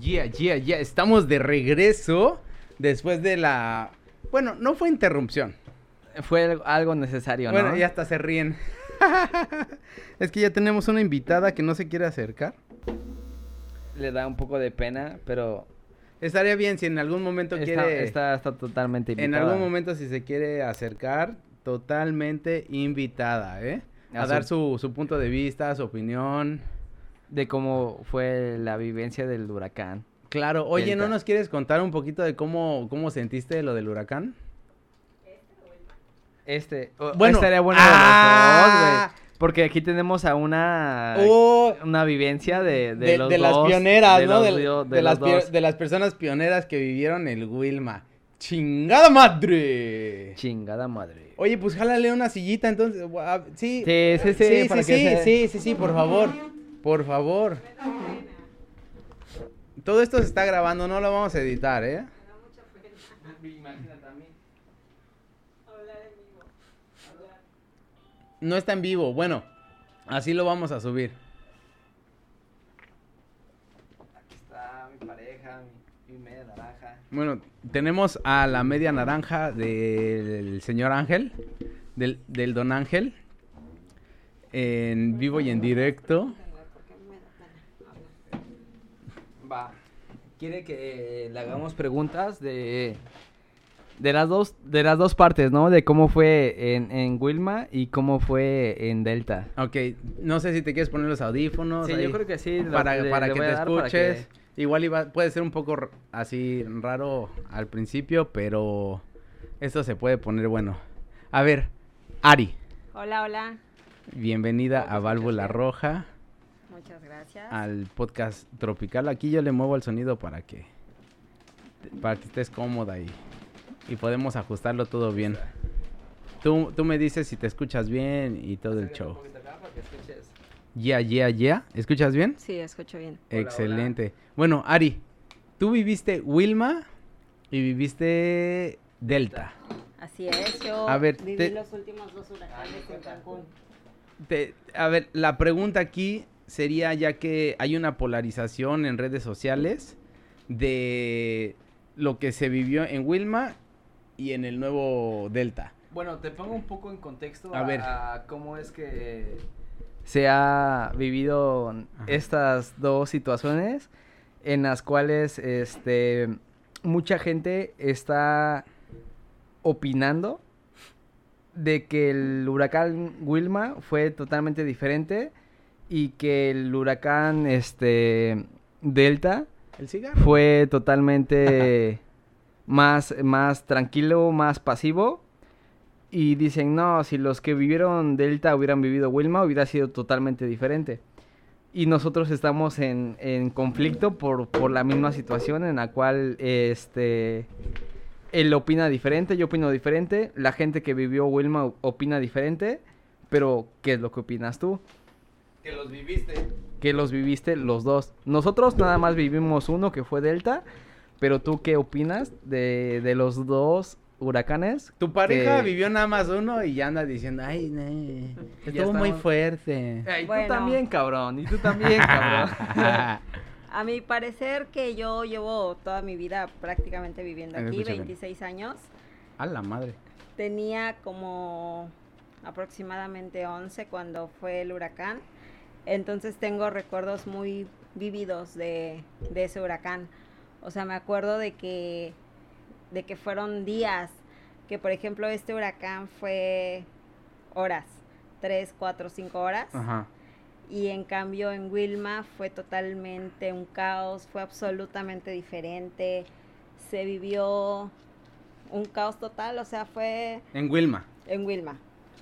Yeah, yeah, yeah. Estamos de regreso después de la. Bueno, no fue interrupción. Fue algo necesario, ¿no? Bueno, ya hasta se ríen. es que ya tenemos una invitada que no se quiere acercar. Le da un poco de pena, pero Estaría bien si en algún momento está, quiere. está, está totalmente en invitada. algún momento, si se quiere acercar, totalmente invitada, ¿eh? A A dar su, su punto de vista, su opinión. De cómo fue la vivencia del huracán. Claro, oye, ¿no nos quieres contar un poquito de cómo, cómo sentiste lo del huracán? Este, o- Bueno, estaría bueno ah. de los dos, güey. Porque aquí tenemos a una, Oh, una vivencia de, de, de, los de las pioneras, de ¿no? los De, las dos. de las personas pioneras que vivieron el Wilma. ¡Chingada madre! Chingada madre. Oye, pues jálale una sillita, entonces. Sí, Sí, sí, sí, sí, sí, sí, sí, sí, sí, por favor. Por favor. Todo esto se está grabando, no lo vamos a editar, ¿eh? No está en vivo. Bueno, así lo vamos a subir. Aquí está mi pareja, mi, media naranja. Bueno, tenemos a la media naranja del señor Ángel, del, del don Ángel, en vivo y en directo. Va. Quiere que le hagamos preguntas de de las dos de las dos partes, ¿no? De cómo fue en, en Wilma y cómo fue en Delta. Ok, no sé si te quieres poner los audífonos. Sí, ahí, yo creo que sí. Para, le- para le que te escuches. que- Igual iba, puede ser un poco así raro al principio, pero esto se puede poner bueno. A ver, Ari, Hola, hola. bienvenida ¿Cómo te a Válvula Roja. Muchas gracias. al podcast tropical. Aquí yo le muevo el sonido para que para que estés cómoda y, y podemos ajustarlo todo bien. Tú, tú me dices si te escuchas bien y todo el show. Ya, ya, ya. ¿Escuchas bien? Sí, escucho bien. Hola, Excelente. Bueno, Ari, tú viviste Wilma y viviste Delta. Así es, yo A ver, viví te- los últimos dos huracanes en Cancún. Te- a ver, la pregunta aquí sería ya que hay una polarización en redes sociales de lo que se vivió en Wilma y en el nuevo Delta. Bueno, te pongo un poco en contexto A a, ver. a cómo es que se ha vivido Ajá. estas dos situaciones en las cuales este mucha gente está opinando de que el huracán Wilma fue totalmente diferente y que el huracán este Delta El cigarro. fue totalmente más, más tranquilo, más pasivo. Y dicen, no, si los que vivieron Delta hubieran vivido Wilma, hubiera sido totalmente diferente. Y nosotros estamos en, en conflicto por, por la misma situación en la cual este, él opina diferente, yo opino diferente, la gente que vivió Wilma opina diferente, pero ¿qué es lo que opinas tú? Que los viviste. que los viviste los dos. Nosotros nada más vivimos uno que fue Delta, pero tú qué opinas de, de los dos huracanes? Tu pareja que- vivió nada más uno y ya anda diciendo, ay, no, estuvo muy fuerte. Tú Bueno. también, cabrón, y tú también, cabrón. A mi parecer que yo llevo toda mi vida prácticamente viviendo aquí, escucha bien. 26 años. A la madre. Tenía como aproximadamente 11 cuando fue el huracán. Entonces tengo recuerdos muy vívidos de, de ese huracán. O sea, me acuerdo de que, de que fueron días, que por ejemplo este huracán fue horas, 3, 4, 5 horas. Ajá. Y en cambio en Wilma fue totalmente un caos, fue absolutamente diferente. Se vivió un caos total, o sea, fue En Wilma. en Wilma.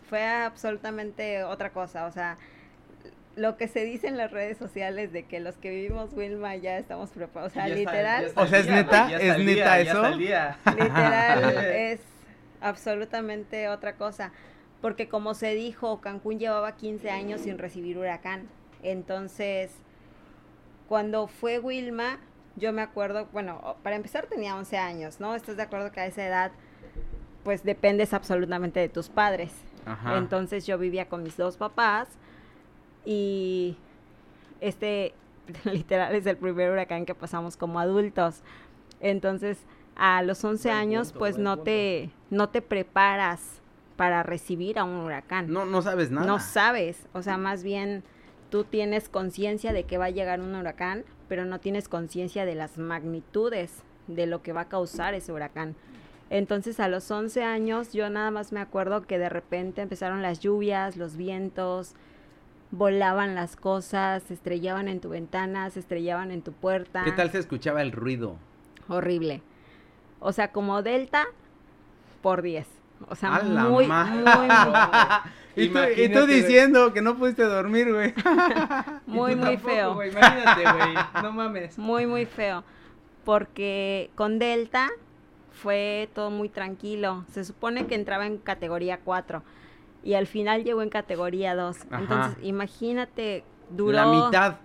Fue absolutamente otra cosa, o sea, lo que se dice en las redes sociales de que los que vivimos Wilma ya estamos preparados, o sea, literal, O sea, ¿es neta? ¿Es neta eso? literal es absolutamente otra cosa. Porque como se dijo, Cancún llevaba 15 años sin recibir huracán. Entonces, cuando fue Wilma, yo me acuerdo, bueno, para empezar tenía 11 años, ¿no? ¿Estás de acuerdo que a esa edad, pues dependes absolutamente de tus padres? Ajá. Entonces yo vivía con mis dos papás y este literal es el primer huracán que pasamos como adultos. Entonces, a los 11 Buen años, punto, pues no punto. te, no te preparas para recibir a un huracán. No, no sabes nada. No sabes, o sea, más bien tú tienes conciencia de que va a llegar un huracán, pero no tienes conciencia de las magnitudes de lo que va a causar ese huracán. Entonces a los 11 años yo nada más me acuerdo que de repente empezaron las lluvias, los vientos, volaban las cosas, se estrellaban en tu ventana, se estrellaban en tu puerta. ¿Qué tal se escuchaba el ruido? Horrible. O sea, como Delta por 10. O sea, ¡A la muy, muy, muy, Y tú, y tú diciendo que no pudiste dormir, güey. muy, muy tampoco, feo. imagínate, güey. No mames. Muy, muy feo. Porque con Delta fue todo muy tranquilo. Se supone que entraba en categoría 4 y al final llegó en categoría 2. Ajá. Entonces, imagínate, duró... La mitad.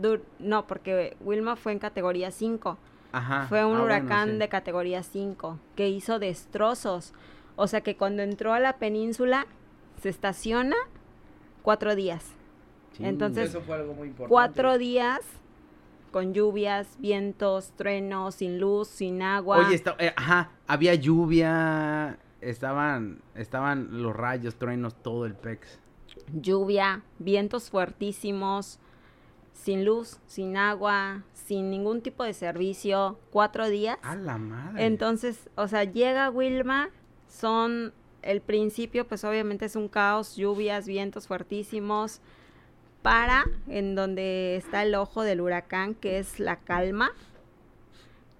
dur- no, porque Wilma fue en categoría 5. Ajá. Fue un Ah, bueno, huracán sí. de categoría 5 que hizo destrozos. O sea que cuando entró a la península se estaciona cuatro días. Sí. entonces, Eso fue algo muy importante. Cuatro días con lluvias, vientos, truenos, sin luz, sin agua. Oye, está- eh, ajá, había lluvia, estaban, estaban los rayos, truenos, todo el pex. lluvia, vientos fuertísimos, sin luz, sin agua, sin ningún tipo de servicio, cuatro días. A la madre. Entonces, o sea, llega Wilma, son el principio, pues obviamente es un caos, lluvias, vientos fuertísimos, para en donde está el ojo del huracán, que es la calma,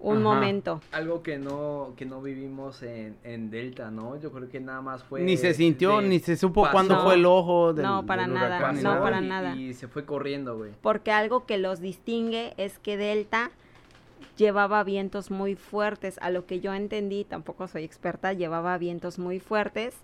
un Ajá. momento. Algo que no, que no vivimos en, en Delta, ¿no? Yo creo que nada más fue... ni se sintió, de- ni se supo pasó. cuándo fue el ojo del no, para del nada, huracán no, para y- nada. Y se fue corriendo, güey. porque algo que los distingue es que Delta llevaba vientos muy fuertes, a lo que yo entendí, tampoco soy experta, llevaba vientos muy fuertes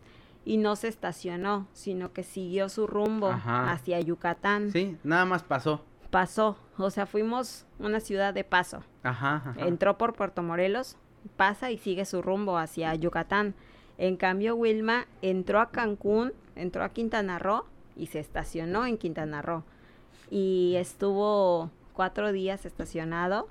y no se estacionó, sino que siguió su rumbo Ajá. hacia Yucatán. Sí, nada más pasó. Pasó, o sea, fuimos una ciudad de paso. Ajá, ajá. Entró por Puerto Morelos, pasa y sigue su rumbo hacia Yucatán. En cambio, Wilma entró a Cancún, entró a Quintana Roo y se estacionó en Quintana Roo. Y estuvo cuatro días estacionado.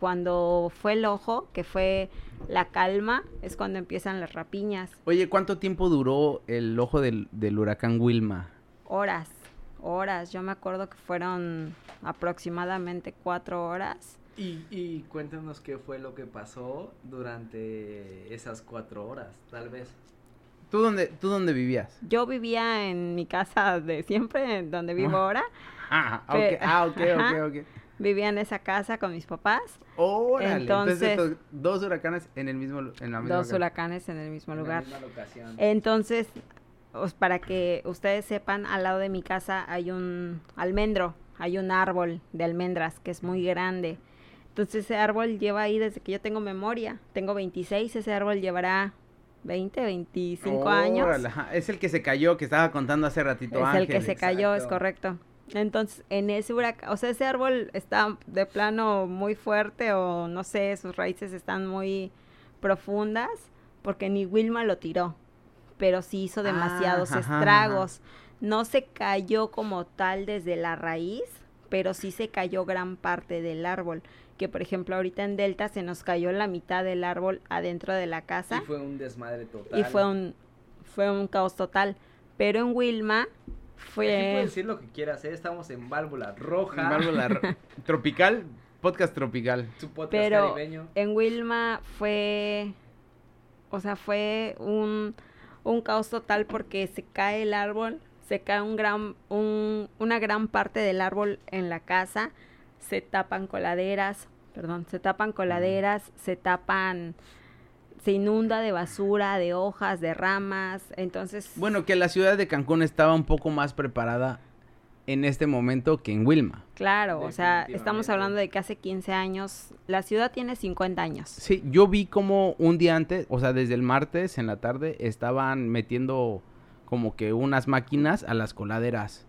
Cuando fue el ojo, que fue la calma, es cuando empiezan las rapiñas. Oye, ¿cuánto tiempo duró el ojo del, del huracán Wilma? Horas, horas. Yo me acuerdo que fueron aproximadamente cuatro horas. Y, y cuéntanos qué fue lo que pasó durante esas cuatro horas, tal vez. ¿Tú dónde, tú dónde vivías? Yo vivía en mi casa de siempre, donde vivo Ah. ahora. Ah, ok, Pe- ah, ok, ok, ok. Vivía en esa casa con mis papás. Órale, entonces, Entonces- estos dos huracanes en el mismo, en la misma Dos huracanes en el mismo En la lugar. misma locación. Entonces, para que ustedes sepan, al lado de mi casa hay un almendro, hay un árbol de almendras que es muy grande. Entonces ese árbol lleva ahí desde que yo tengo memoria. Tengo 26, ese árbol llevará 20, 25 años. Órale. Es el que se cayó, que estaba contando hace ratito Es el que se cayó, es correcto. Entonces, en ese huracán, o sea, ese árbol está de plano muy fuerte o no sé, sus raíces están muy profundas porque ni Wilma lo tiró, pero sí hizo demasiados Ah, ajá, ajá. estragos. No se cayó como tal desde la raíz, pero sí se cayó gran parte del árbol. Que por ejemplo ahorita en Delta se nos cayó la mitad del árbol adentro de la casa Y fue un desmadre total. y fue un fue un caos total. Pero en Wilma Aquí fue puedes decir lo que quieras, ¿eh? Estamos en válvula roja. Válvula ro- tropical, podcast tropical. Su podcast Pero caribeño. en Wilma fue, o sea, fue un, un caos total porque se cae el árbol, se cae un gran, un, una gran parte del árbol en la casa, se tapan coladeras, perdón, se tapan coladeras, se tapan, se inunda de basura, de hojas, de ramas, entonces... Bueno, que la ciudad de Cancún estaba un poco más preparada en este momento que en Wilma. Claro, o sea, estamos hablando de que hace 15 años, la ciudad tiene 50 años. Sí, yo vi como un día antes, o sea, desde el martes en la tarde, estaban metiendo como que unas máquinas a las coladeras.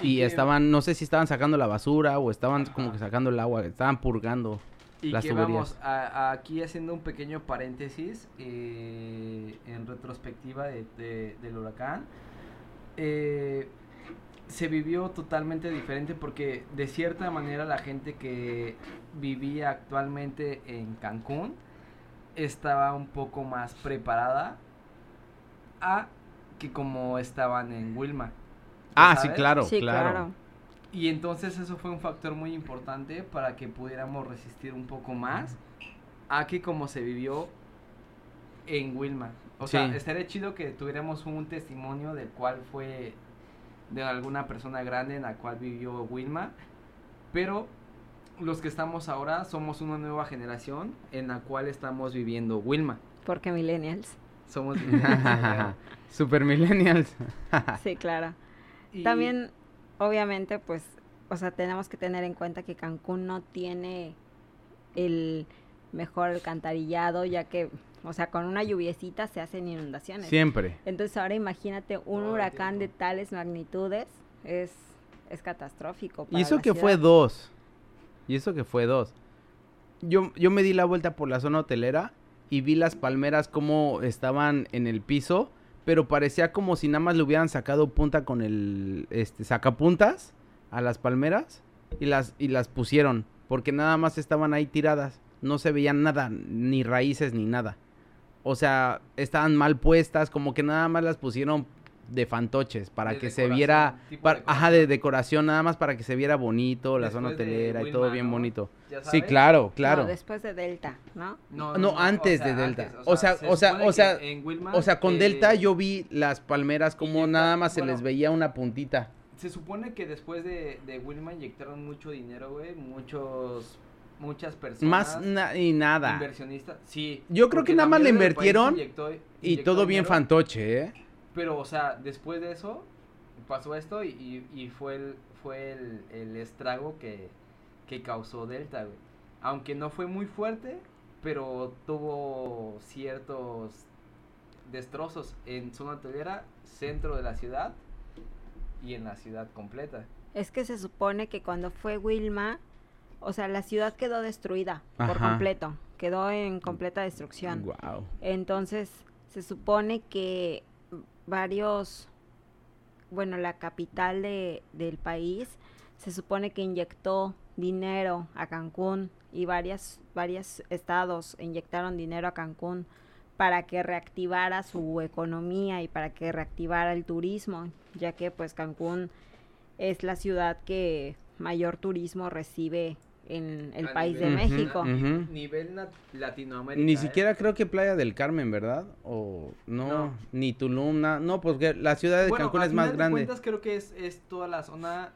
Y estaban, no sé si estaban sacando la basura o estaban como que sacando el agua, estaban purgando. Y las que tuberías. vamos a- a- aquí haciendo un pequeño paréntesis eh, en retrospectiva de- de- del huracán. Eh, se vivió totalmente diferente porque de cierta manera la gente que vivía actualmente en Cancún estaba un poco más preparada a que como estaban en Wilma. Ah, sí, claro, sí, claro. claro. Y entonces eso fue un factor muy importante para que pudiéramos resistir un poco más a que como se vivió en Wilma. O sea, estaría chido que tuviéramos un testimonio del cual fue de alguna persona grande en la cual vivió Wilma, pero los que estamos ahora somos una nueva generación en la cual estamos viviendo Wilma. Porque millennials. Somos Super millennials. Sí, claro. Y- También, obviamente, pues, o sea, tenemos que tener en cuenta que Cancún no tiene el mejor alcantarillado, ya que, o sea, con una lluviecita se hacen inundaciones. Siempre. Entonces ahora imagínate un Todo huracán de tales magnitudes, es, es catastrófico. Y eso la que fue dos. Y eso que fue dos. Yo, yo me di la vuelta por la zona hotelera y vi las palmeras como estaban en el piso, pero parecía como si nada más le hubieran sacado punta con el este sacapuntas a las palmeras y las y las pusieron, porque nada más estaban ahí tiradas, no se veían nada, ni raíces ni nada. O sea, estaban mal puestas, como que nada más las pusieron de fantoches para De que se viera para- ajá, de decoración, nada más para que se viera bonito, la zona Después hotelera y todo bien bonito. ¿Ya Sí, claro, claro. No, después de Delta, ¿no? No, No, antes de Delta. O sea, se o sea, o sea, O sea, con eh, Delta yo vi las palmeras como inyecta- nada más se les veía una puntita. Se supone que después de, de Wilma inyectaron mucho dinero, güey. Muchos, muchas personas. Más na- y nada. Inversionistas. Sí. Yo creo que nada más le invirtieron inyectó- Y inyectó todo bien dinero, fantoche, ¿eh? Pero, o sea, después de eso, pasó esto y, y- y fue el, fue el, el estrago que, que causó Delta, güey. Aunque no fue muy fuerte, pero tuvo ciertos destrozos en zona hotelera, centro de la ciudad y en la ciudad completa. Es que se supone que cuando fue Wilma, o sea, la ciudad quedó destruida por completo, quedó en completa destrucción. Wow. Entonces, se supone que varios, bueno, la capital de, del país, se supone que inyectó dinero a Cancún y varias, varios estados inyectaron dinero a Cancún para que reactivara su economía y para que reactivara el turismo, ya que pues Cancún es la ciudad que mayor turismo recibe en el A país de México. Ni- Nivel Latinoamérica. Ni ¿eh? siquiera creo que Playa del Carmen, ¿verdad? O no, No. ni Tulum, na- no, porque la ciudad de Bueno, Cancún es más grande. cuentas creo que es, es toda la zona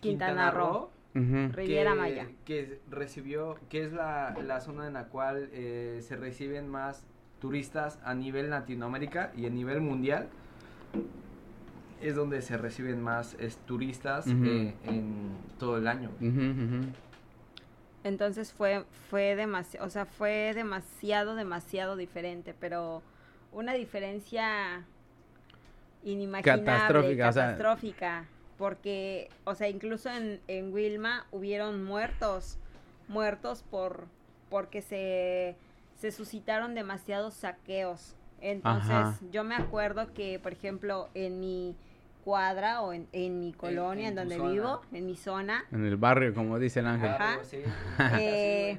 Quintana Roo. Ujú. Riviera que- Maya. Que recibió, que es la, la zona en la cual eh, se reciben más turistas a nivel Latinoamérica y a nivel mundial. Es donde se reciben más es, turistas eh, en todo el año. Ujú, ujú. Entonces fue, fue demasiado, o sea, fue demasiado, demasiado diferente, pero una diferencia inimaginable, Catastrófica, o sea- catastrófica, porque, o sea, incluso en, en Wilma hubieron muertos, muertos por, porque se, se suscitaron demasiados saqueos. Entonces, Ajá. yo me acuerdo que, por ejemplo, en mi cuadra o en, en mi colonia, en, donde zona. vivo, en mi zona, En el barrio, como dice el ángel. Ajá. Eh,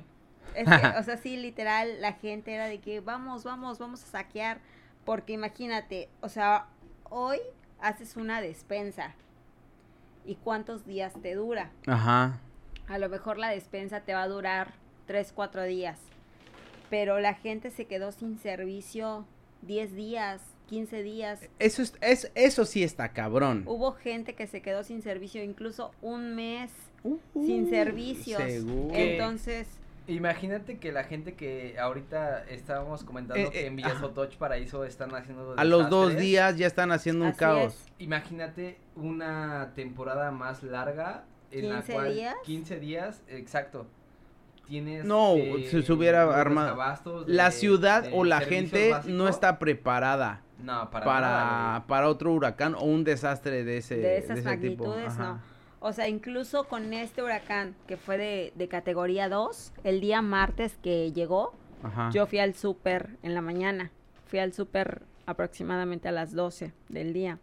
es que, o sea, sí, literal, la gente era de que vamos, vamos, vamos a saquear. Porque imagínate, o sea, hoy haces una despensa. ¿Y cuántos días te dura? Ajá. A lo mejor la despensa te va a durar 3, 4 días. Pero la gente se quedó sin servicio 10 días, 15 días. Eso, es, es- eso sí está cabrón. Hubo gente que se quedó sin servicio incluso un mes Uh, sin servicios. seguro. Entonces, Imagínate que la gente que ahorita estábamos comentando Eh, que eh, en Villa ajá. Sotoch Paraíso están haciendo A los dos días ya están haciendo un Así caos. es. Imagínate una temporada más larga en la 15 cual días. 15 días, exacto. Tienes No, eh, se- hubiera armado. La de- ciudad de o la gente no está preparada no, para para, nada, para otro huracán o un desastre de ese, de esas ese magnitudes, no. O sea, incluso con este huracán que fue de, de categoría 2, el día martes que llegó, Ajá. yo fui al súper en la mañana. Fui al súper aproximadamente a las 12 del día.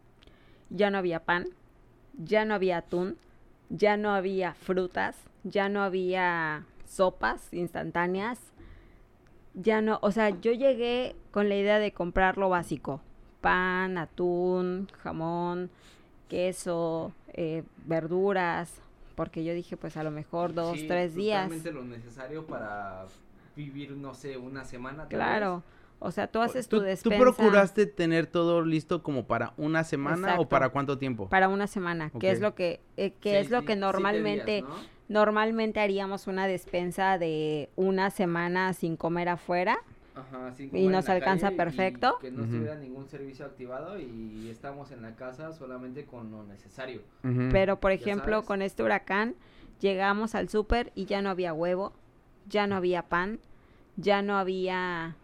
Ya no había pan, ya no había atún, ya no había frutas, ya no había sopas instantáneas, ya no, o sea, yo llegué con la idea de comprar lo básico, pan, atún, jamón, queso, eh, verduras, porque yo dije, pues a lo mejor dos, Sí, tres días. totalmente lo necesario para vivir, no sé, una semana. Claro, vez. o sea, tú haces tu ¿Tú, tú despensa procuraste tener todo listo como para una semana o para cuánto tiempo? para una semana, que es lo que, eh, que Sí, es lo sí, que normalmente, días, ¿no? Normalmente haríamos una despensa de una semana sin comer afuera. Ajá, sin Y en nos la alcanza calle y perfecto. que no estuviera ningún servicio activado y estamos en la casa solamente con lo necesario. Pero, por ejemplo, sabes. con este huracán, llegamos al súper y ya no había huevo, ya no había pan, ya no había,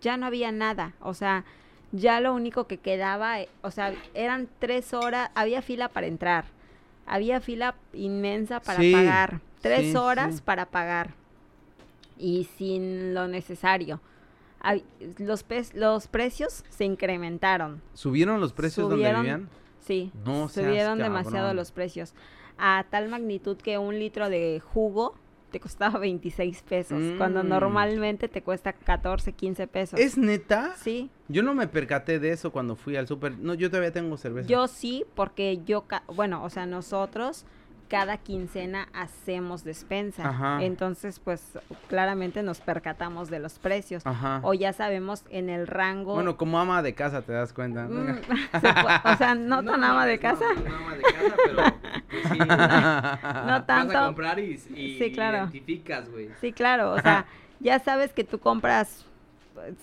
ya no había nada. O sea, ya lo único que quedaba, eh, o sea, eran tres horas, había fila para entrar, había fila inmensa para Sí, pagar, tres sí, horas sí. para pagar y sin lo necesario. Los, los precios se incrementaron. ¿Subieron los precios subieron- donde vivían? Sí, No subieron demasiado los precios. A tal magnitud que un litro de jugo te costaba 26 pesos, cuando Mm. normalmente te cuesta 14, 15 pesos. ¿Es neta? Sí, Yo no me percaté de eso cuando fui al súper. No, yo todavía tengo cerveza. yo sí, porque yo, ca- bueno, o sea, nosotros cada quincena hacemos despensa. Ajá. Entonces, pues claramente nos percatamos de los precios. Ajá. O ya sabemos en el rango. Bueno, como ama de casa te das cuenta. Mm, se pu- o sea, no, tan ama de casa. No, no ama de casa, pero pues sí. No Vas tanto. a comprar y, y Sí, claro. identificas, güey. Sí, claro, o sea, ya sabes que tú compras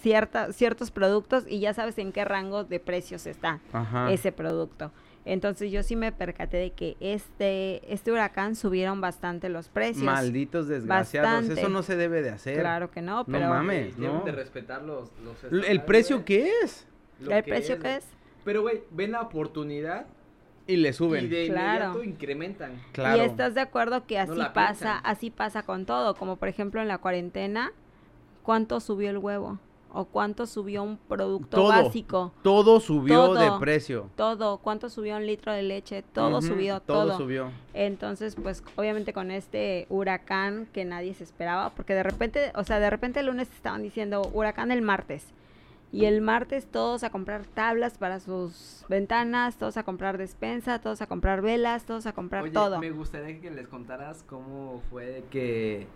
cierta, ciertos productos y ya sabes en qué rango de precios está Ajá. ese producto. Entonces yo sí me percaté de que este, este huracán subieron bastante los precios. Malditos desgraciados. Bastante. Eso no se debe de hacer. Claro que no, No pero mames. Güey, Deben no. de respetar los, los ¿El precio qué es? Lo el que precio es, güey. es. Pero, güey, ven la oportunidad Y le y suben. de Claro. inmediato incrementan. Claro. Y estás de acuerdo que así pasa, piensan. así pasa con todo, como por ejemplo en la cuarentena, ¿cuánto subió el huevo? ¿O cuánto subió un producto Todo. básico? Todo subió Todo. de precio. Todo, ¿cuánto subió un litro de leche? Todo subió, Todo, todo. subió. Entonces, pues obviamente con este huracán que nadie se esperaba, porque de repente, o sea, de repente el lunes estaban diciendo huracán el martes. Y el martes todos a comprar tablas para sus ventanas, todos a comprar despensa, todos a comprar velas, todos a comprar Oye, todo. me gustaría que les contaras cómo fue que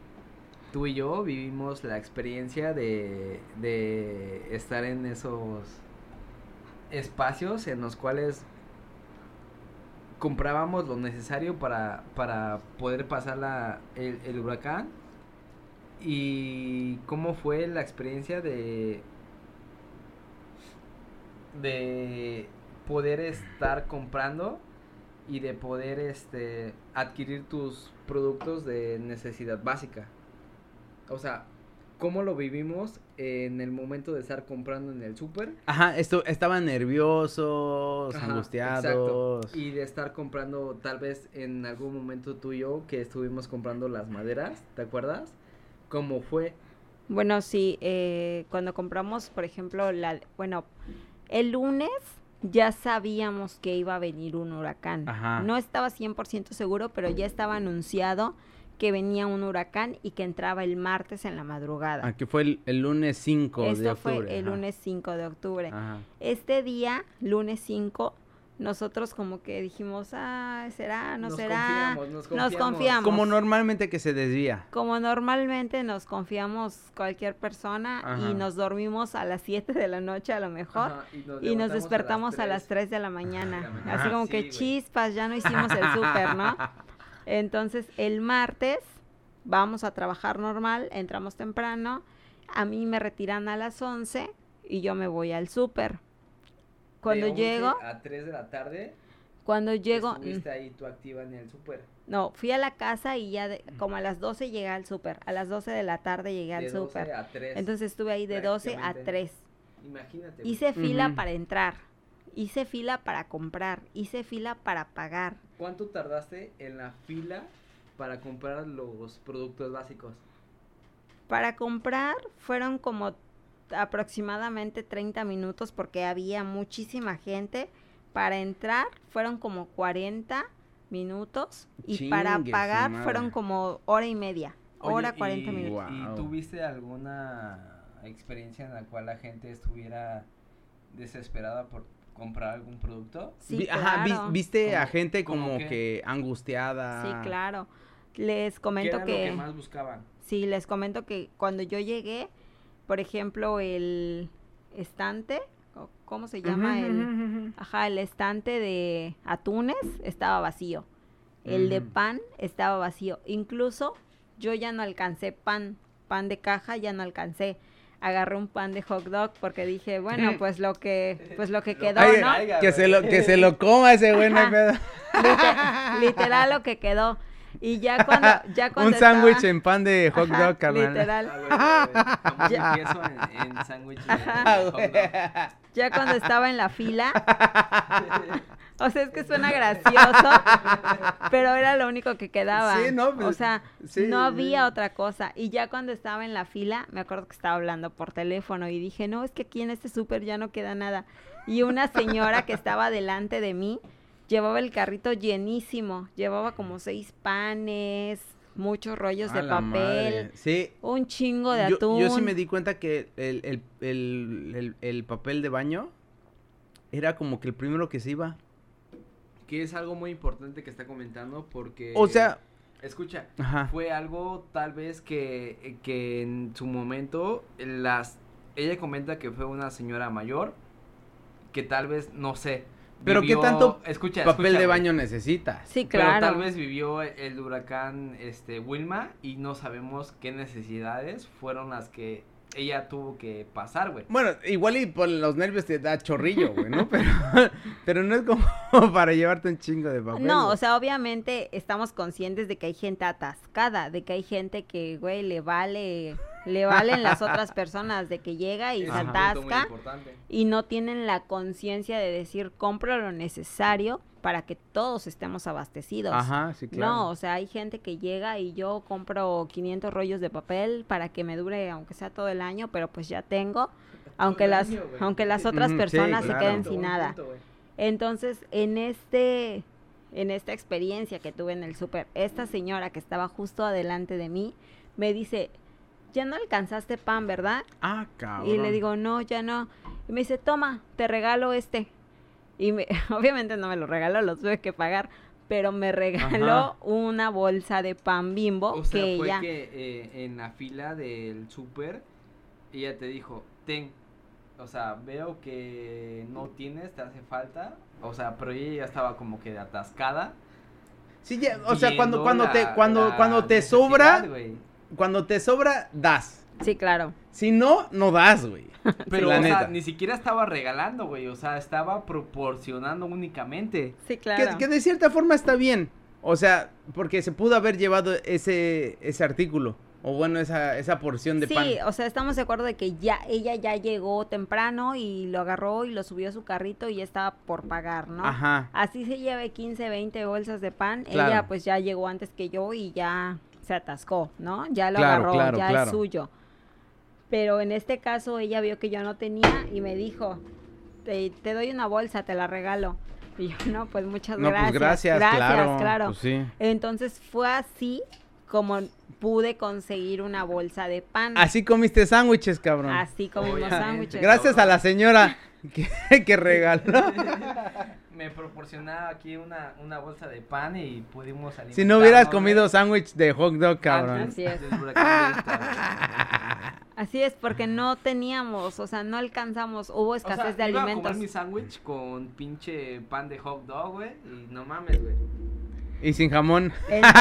tú y yo vivimos la experiencia de, de estar en esos espacios en los cuales comprábamos lo necesario para, para poder pasar la, el, huracán y cómo fue la experiencia de de poder estar comprando y de poder este adquirir tus productos de necesidad básica. O sea, cómo lo vivimos en el momento de estar comprando en el súper. Ajá, esto, estaban nerviosos, Ajá, angustiados. exacto. Y de estar comprando, tal vez en algún momento tú y yo, que estuvimos comprando las maderas, ¿te acuerdas? ¿Cómo fue? Bueno, sí, eh, cuando compramos, por ejemplo, la, bueno, el lunes ya sabíamos que iba a venir un huracán. Ajá. No estaba 100% seguro, pero ya estaba anunciado que venía un huracán y que entraba el martes en la madrugada. Aquí fue el, el lunes 5 de Esto octubre. fue el ajá. lunes 5 de octubre. Ajá. Este día, lunes 5, nosotros como que dijimos, ah, ¿será? ¿No Nos será? confiamos, nos Nos confiamos. confiamos. Como normalmente que se desvía. Como normalmente nos confiamos cualquier persona Ajá. y nos dormimos a las 7 de la noche a lo mejor Ajá, y nos, y nos levantamos despertamos a las, 3. 3 de la mañana. de la mañana. Así como Sí, que chispas, ya no hicimos el súper, ¿no? Entonces el martes vamos a trabajar normal, entramos temprano, a mí me retiran a las 11 y yo me voy al súper. Cuando De 11 llego, a 3 de la tarde, cuando llego, estuviste ahí tú activa en el súper. no, fui a la casa y ya de- como a las 12 llegué al súper, a las 12 de la tarde llegué al De 12 súper. a 3. Entonces estuve ahí de 12 a prácticamente. 3. Imagínate. Hice fila para entrar, hice fila para comprar, hice fila para pagar. ¿Cuánto tardaste en la fila para comprar los productos básicos? Para comprar fueron como aproximadamente 30 minutos porque había muchísima gente, para entrar fueron como 40 minutos y para Chingue pagar fueron como hora y media. Oye, hora 40 y- minutos. ¿Y tuviste alguna experiencia en la cual la gente estuviera desesperada por comprar algún producto? Sí, Vi- Ajá, vi- viste a ¿Cómo- gente como que angustiada. Sí, claro. Les ¿Qué comento era que, lo que más buscaban? sí, les comento que cuando yo llegué, por ejemplo, el estante, o ¿cómo se llama? El. Ajá, el estante de atunes estaba vacío. El de pan estaba vacío. Incluso yo ya no alcancé pan, pan de caja ya no alcancé. Agarré un pan de hot dog porque dije, bueno, pues lo que pues lo que quedó, Ay, ¿no? Que se lo que se lo coma ese güey, no hay Ajá. pedo. Liter- literal lo que quedó. Y ya cuando ya cuando Un sándwich estaba- en pan de hot Ajá, dog, carnal. Literal. Ah, queso en, en sándwich. Ya cuando estaba en la fila. O sea, es que suena gracioso, pero era lo único que quedaba. Sí, no, o pues, sea, sí, no había sí. otra cosa. Y ya cuando estaba en la fila, me acuerdo que estaba hablando por teléfono y dije, no, es que aquí en este súper ya no queda nada. Y una señora que estaba delante de mí llevaba el carrito llenísimo. Llevaba como seis panes, muchos rollos A de papel, madre. Sí. un chingo de Yo, atún. yo sí me di cuenta que el, el, el, el papel de baño era como que el primero que se iba. Que es algo muy importante que está comentando porque... O sea, Escucha, ajá. fue algo tal vez que, que en su momento las... Ella comenta que fue una señora mayor que tal vez, no sé... Pero ¿qué vivió- tanto escucha, papel escucha, de baño necesitas. Sí, Pero claro. tal vez vivió el huracán este Wilma y no sabemos qué necesidades fueron las que ella tuvo que pasar, güey. Bueno, igual y por los nervios te da chorrillo, güey, ¿no? Pero, pero no es como para llevarte un chingo de papel. No, güey. o sea, obviamente estamos conscientes de que hay gente atascada, de que hay gente que, güey, le vale, le valen las otras personas, de que llega y se atasca y no tienen la conciencia de decir, compro lo necesario para que todos estemos abastecidos. Ajá, sí, claro. No, o sea, hay gente que llega y yo compro 500 rollos de papel para que me dure, aunque sea todo el año, pero pues ya tengo, aunque las, año, aunque las otras sí, personas claro. se queden sin nada. Entonces, en este en esta experiencia que tuve en el súper, esta señora que estaba justo adelante de mí me dice, "Ya no alcanzaste pan, ¿verdad?" Ah, cabrón. Y le digo, "No, ya no." Y me dice, "Toma, te regalo este." Y me, obviamente no me lo regaló, lo tuve que pagar, pero me regaló Ajá. una bolsa de pan Bimbo O sea, que fue ella que eh, en la fila del súper ella te dijo, ten, o sea, veo que no tienes, te hace falta, o sea, pero ella ya estaba como que atascada. Sí, ya, o sea, cuando, cuando te, cuando, cuando te sobra, cuando te sobra, das. Sí, claro. Si no, no das, güey. Pero, la o sea, ni siquiera estaba regalando, güey, o sea, estaba proporcionando únicamente. Sí, claro. que de cierta forma está bien. O sea, porque se pudo haber llevado ese, ese artículo. O bueno, esa, esa porción de sí, pan. o sea, estamos de acuerdo de que ya ella ya llegó temprano y lo agarró y lo subió a su carrito y ya estaba por pagar, ¿no? Ajá. Así se lleve 15, 20 bolsas de pan, Claro. ella pues ya llegó antes que yo y ya se atascó, ¿no? Ya lo Claro, agarró, claro, ya claro. es suyo. Pero en este caso ella vio que yo no tenía y me dijo, te, te doy una bolsa, te la regalo. Y yo, no, pues muchas No, gracias. pues gracias, claro. claro. Pues sí. Entonces fue así como pude conseguir una bolsa de pan. Así comiste sándwiches, cabrón. Así comimos sándwiches. Gracias a la señora que, que regaló. Me proporcionaba aquí una, una bolsa de pan y pudimos alimentarnos. Si no hubieras comido sándwich de hot dog, cabrón. Así es. Así es, porque no teníamos, o sea, no alcanzamos, hubo O escasez sea, de iba a alimentos. comer mi sándwich con pinche pan de hot dog, güey, y no mames, güey. Y sin jamón. Entonces,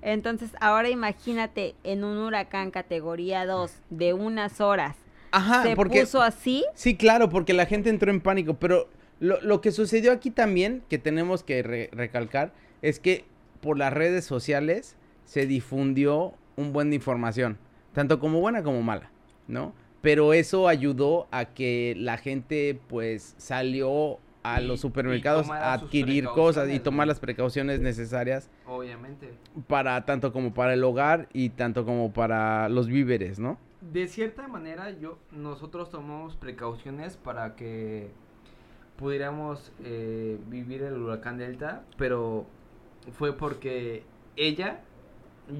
entonces, ahora imagínate en un huracán categoría 2 de unas horas. Ajá, se porque... puso así. Sí, claro, porque la gente entró en pánico, pero lo, lo que sucedió aquí también, que tenemos que re- recalcar, es que por las redes sociales se difundió un buen de información, tanto como buena como mala, ¿no? Pero eso ayudó a que la gente pues salió a los supermercados a adquirir cosas y tomar las precauciones necesarias Obviamente. para tanto como para el hogar y tanto como para los víveres, ¿no? De cierta manera, yo nosotros tomamos precauciones para que pudiéramos eh, vivir el huracán Delta, pero fue porque ella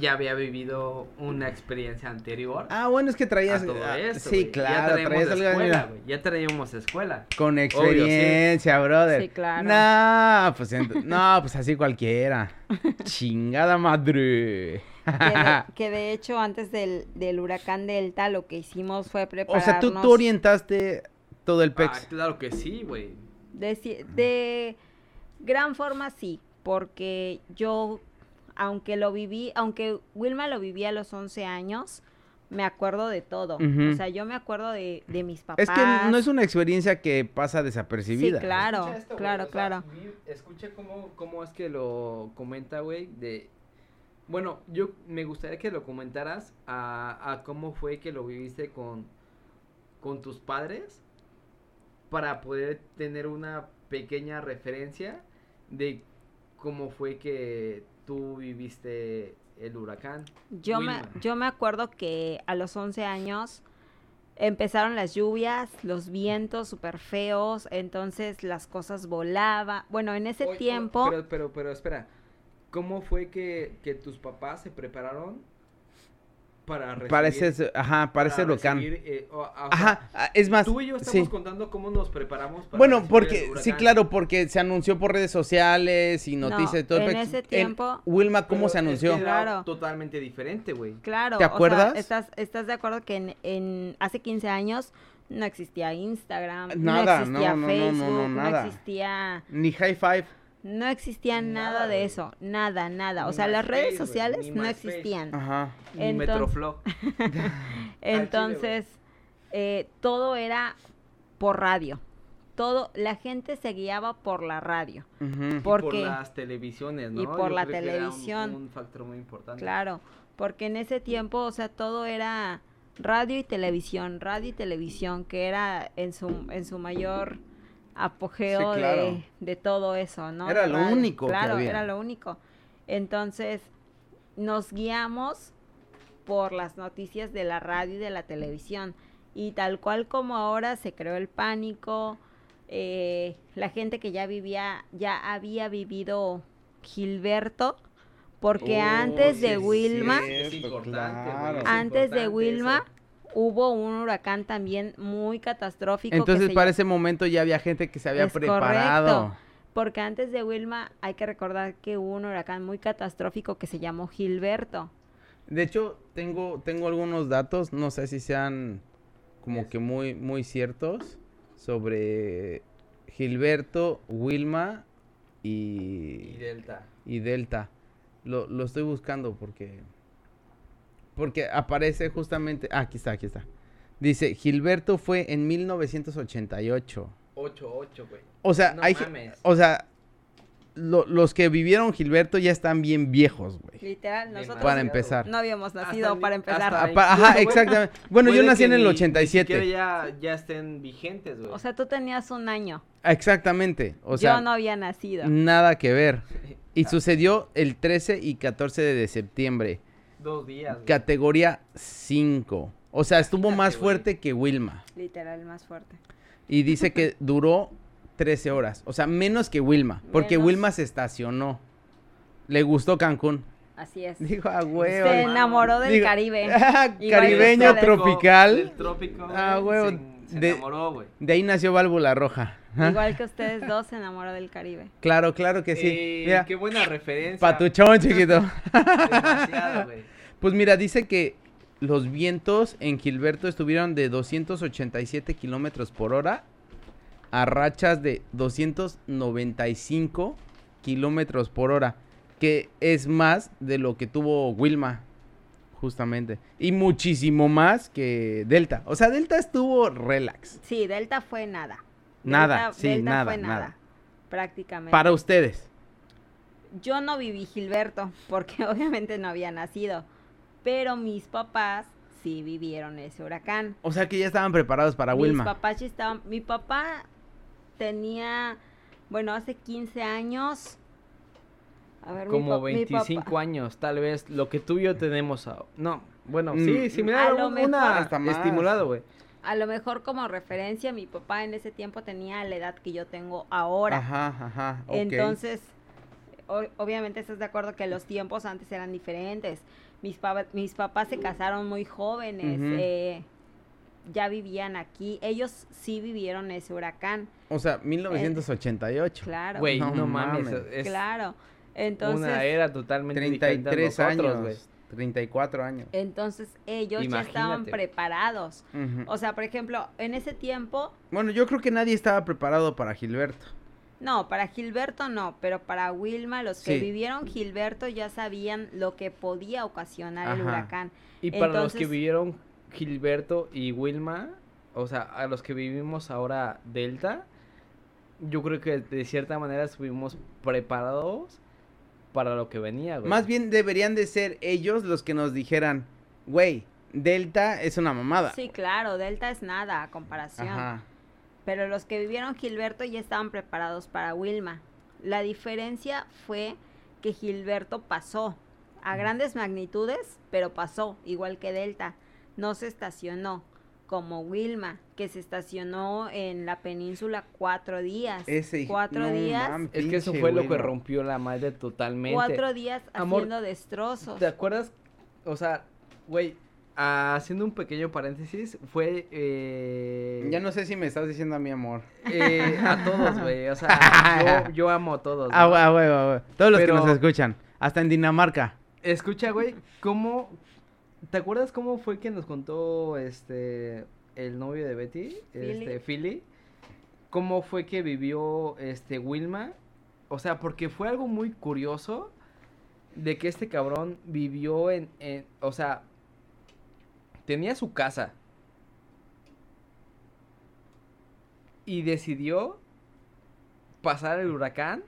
ya había vivido una experiencia anterior. Ah, bueno, es que traías. a todo ah, esto, sí, claro, ya traías traíamos escuela, mira, güey. Ya traíamos escuela. Con experiencia, brother. Sí, claro. No, pues, ent- no, pues así cualquiera. Chingada madre. Que de, que de hecho antes del, del huracán Delta lo que hicimos fue o prepararnos sea, tú, tú orientaste todo el Ah, pex. claro que sí, güey. De, de gran forma sí, porque yo aunque lo viví, aunque Wilma lo viví a los 11 años, me acuerdo de todo. O sea, yo me acuerdo de, de mis papás. es que no es una experiencia que pasa desapercibida. Sí, claro, Escucha esto, güey, claro, o sea, claro. escucha cómo, cómo es que lo comenta, güey, de... Bueno, yo me gustaría que lo comentaras a, a cómo fue que lo viviste con, con tus padres para poder tener una pequeña referencia de cómo fue que tú viviste el huracán. Yo me, yo me acuerdo que a los 11 años empezaron las lluvias, los vientos súper feos, entonces las cosas volaban. Bueno, en ese tiempo... Pero, pero, pero espera, ¿cómo fue que, que tus papás se prepararon para recibir? Parece, ajá, parece para huracán. recibir, eh, o- Ajá, ah, es más. Tú y yo estamos sí. contando cómo nos preparamos para Bueno, porque, el sí, claro, porque se anunció por redes sociales y No, noticias y todo. el en ese tiempo- Wilma, ¿cómo Pero se es que anunció? era Claro. totalmente diferente, güey. Claro, ¿Te o sea, acuerdas? estás, ¿Estás de acuerdo que en, en hace 15 años no existía Instagram, Nada, no existía no, no, no, no, Facebook, no, nada. existía, Ni high five. No existía nada, Nada, de eso, nada, nada. O sea, las redes sociales no existían. Ajá. Ni Entonces- Metroflow. Entonces, eh, todo era por radio. Todo, la gente se guiaba por la radio. Ujú. Por- las televisiones, ¿no? Y por Yo la creo que era un- televisión. Un, factor muy importante. Claro, porque en ese tiempo, o sea, todo era radio y televisión, radio y televisión, que era en su, en su mayor apogeo Sí, claro. de, de todo eso, ¿no? Era lo único que Claro, había. era lo único. Entonces, nos guiamos por las noticias de la radio y de la televisión. Y tal cual como ahora se creó el pánico, eh, la gente que ya vivía, ya había vivido Gilberto, porque Oh, antes sí de Wilma, Es Cierto, importante, güey, claro. es antes de Wilma, eso. Hubo un huracán también muy catastrófico. Entonces, para ese momento ya había gente que se había Es preparado. correcto. Porque antes de Wilma hay que recordar que hubo un huracán muy catastrófico que se llamó Gilberto. De hecho, tengo, tengo algunos datos, no sé si sean como Yes. que muy, muy ciertos, sobre Gilberto, Wilma y, Y Delta. y Delta. Lo, lo estoy buscando porque... Porque aparece justamente... ah, aquí está, aquí está. Dice, Gilberto fue en 1988. 8-8, güey. O sea, No hay... mames. O sea, lo- los que vivieron Gilberto ya están bien viejos, güey. Literal, nosotros Para empezar. no habíamos nacido Hasta para empezar. hasta- Apa- Ajá, exactamente. Bueno, yo nací que en el ni- ni 87. siquiera ya, ya estén vigentes, güey. O sea, tú tenías un año. Exactamente. O sea, Yo no había nacido. nada que ver. Y Ah, sucedió el 13 y 14 de septiembre. Dos días. güey. Categoría 5. O sea, estuvo más fuerte que Wilma. Literal, más fuerte. Y dice que duró 13 horas. O sea, menos que Wilma. Porque Menos. Wilma se estacionó. Le gustó Cancún. Así es. Dijo, ah, Se huevo. enamoró del Digo, Caribe. ah, Caribeño tropical. Del trópico. Ah, güey, huevo, Se, se de- enamoró, güey. De ahí nació Válvula Roja. Igual que ustedes dos se enamoró del Caribe. Claro, claro que sí. Eh, Mira, Qué buena referencia. patuchón, chiquito. Demasiado, güey. Pues mira, dice que los vientos en Gilberto estuvieron de 287 kilómetros por hora a rachas de 295 kilómetros por hora, que es más de lo que tuvo Wilma, justamente, y muchísimo más que Delta. O sea, Delta estuvo relax. Sí, Delta fue nada. Nada, Delta- sí, Delta nada, fue nada. Prácticamente. Para ustedes. Yo no viví Gilberto, porque obviamente no había nacido. Pero mis papás sí vivieron ese huracán. O sea que ya estaban preparados para mis Wilma. papás sí estaban. Mi papá tenía, bueno, hace 15 años. A ver, Como mi papá- 25 años, tal vez, lo que tú y yo tenemos. a- No, bueno, Mm. sí, similar A a lo un- mejor. una estimulado, güey. A lo mejor como referencia, mi papá en ese tiempo tenía la edad que yo tengo ahora. Ajá, ajá. ok. Entonces, o- obviamente estás de acuerdo que los tiempos antes eran diferentes. Mis, pa- mis papás se casaron muy jóvenes, eh, ya vivían aquí. Ellos sí vivieron ese huracán, O sea, 1988. claro. Güey, no, No mames. mames. Es claro. Entonces, una era totalmente diferente a 33 nosotros, años. güey. 34 años. entonces ellos ya estaban preparados. O sea, por ejemplo, en ese tiempo, Bueno, yo creo que nadie estaba preparado para Gilberto. no, para Gilberto no, pero para Wilma, los que Sí. vivieron Gilberto ya sabían lo que podía ocasionar el huracán. Y para los que vivieron Gilberto y Wilma, o sea, a los que vivimos ahora Delta, yo creo que de cierta manera estuvimos preparados para lo que venía, güey. Más bien deberían de ser ellos los que nos dijeran, güey, Delta es una mamada. Sí, claro, Delta es nada a comparación. Ajá. Pero los que vivieron Gilberto ya estaban preparados para Wilma. La diferencia fue que Gilberto pasó a grandes magnitudes, pero pasó, igual que Delta. No se estacionó como Wilma, que se estacionó en la península cuatro días. Ese hijo- cuatro no días, es que eso fue lo que rompió la madre totalmente. cuatro días Amor, haciendo destrozos. ¿Te acuerdas? O sea, güey, haciendo un pequeño paréntesis, fue... eh, Ya no sé si me estás diciendo a mi amor. eh, a todos, güey. O sea, yo, yo amo a todos. Ah, güey, güey, güey. Todos los Pero- que nos escuchan. Hasta en Dinamarca. Escucha, güey, ¿cómo... ¿Te acuerdas cómo fue que nos contó este el novio de Betty, Philly. este Philly? ¿Cómo fue que vivió este Wilma? O sea, porque fue algo muy curioso de que este cabrón vivió en, en o sea, tenía su casa y decidió pasar el huracán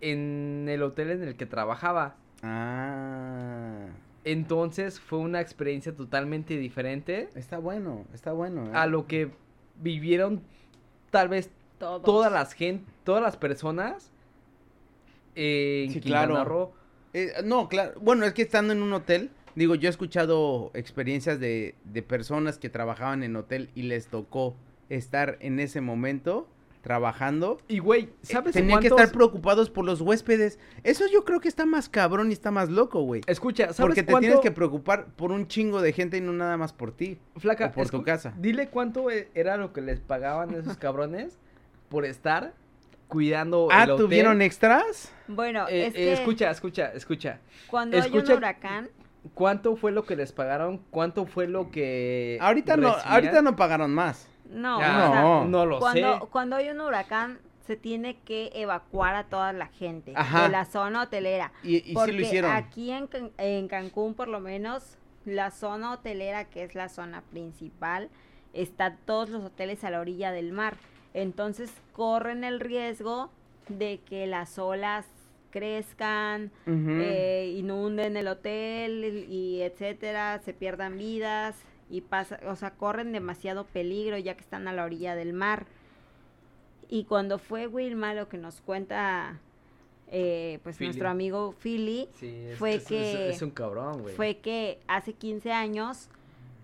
en el hotel en el que trabajaba. Ah. Entonces fue una experiencia totalmente diferente Está bueno, está bueno. ¿eh? a lo que vivieron tal vez Todos. todas las gente, todas las personas eh, en Sí, Quintana claro. Roo. Eh, no, claro. Bueno, es que estando en un hotel, digo, yo he escuchado experiencias de, de personas que trabajaban en hotel y les tocó estar en ese momento trabajando. Y güey, Eh, ¿sabes Tenían que estar preocupados por los huéspedes. Eso yo creo que está más cabrón y está más loco, güey. Escucha, ¿sabes Porque te cuánto? tienes que preocupar por un chingo de gente y no nada más por ti. Flaca, o por tu casa. Dile cuánto e- era lo que les pagaban esos cabrones por estar cuidando Ah, el hotel. ¿tuvieron extras? Bueno, Eh, es eh, que escucha, escucha, escucha. cuando hay un huracán, ¿Cuánto fue lo que les pagaron? ¿Cuánto fue lo que Ahorita no, ahorita no pagaron más. No, o sea, no. no lo cuando, sé. cuando hay un huracán se tiene que evacuar a toda la gente Ajá. de la zona hotelera. Y, y sí porque lo hicieron. aquí en, Can- en Cancún, por lo menos, la zona hotelera, que es la zona principal, están todos los hoteles a la orilla del mar. Entonces corren el riesgo de que las olas crezcan, eh, inunden el hotel y etcétera, se pierdan vidas y pasa, o sea, corren demasiado peligro ya que están a la orilla del mar. Y cuando fue Wilma, lo que nos cuenta eh, pues Philly. nuestro amigo Philly, Sí, es, fue es- que- es un cabrón, güey. fue que hace 15 años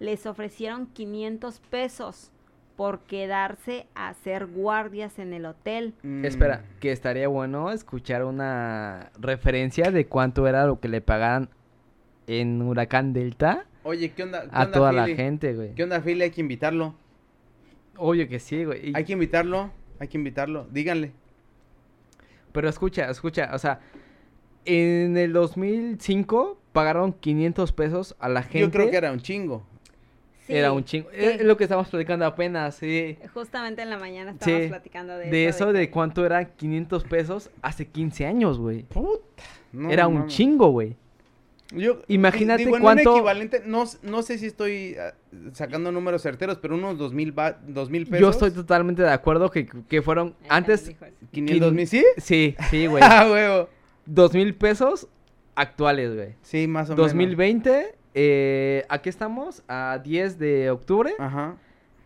les ofrecieron 500 pesos por quedarse a hacer guardias en el hotel. Mm. Espera, que estaría bueno escuchar una referencia de cuánto era lo que le pagaban en Huracán Delta Oye, ¿qué onda? qué a onda, toda la gente, güey. ¿Qué onda, Philly? Hay que invitarlo. Obvio que sí, güey. Y- Hay que invitarlo. Hay que invitarlo. Díganle. Pero escucha, escucha, o sea, en el 2005 pagaron 500 pesos a la gente. Yo creo que era un chingo. Sí, Era un chingo. que Es lo que estamos platicando apenas, sí. Justamente en la mañana estábamos Sí, platicando de, De eso, de cuánto eran 500 pesos hace 15 años, güey. Puta. no Era un chingo, güey. Yo, Imagínate digo, en cuánto- un equivalente, no, no sé si estoy ah, sacando números certeros, pero unos dos mil, ba- dos mil pesos. Yo estoy totalmente de acuerdo que, que fueron Él antes... también dijo eso. 500 mil, ¿sí? Sí, sí, güey. Ah, huevo. Dos mil pesos actuales, güey. Sí, más o menos. 2020, eh, aquí estamos, a 10 de octubre. Ajá.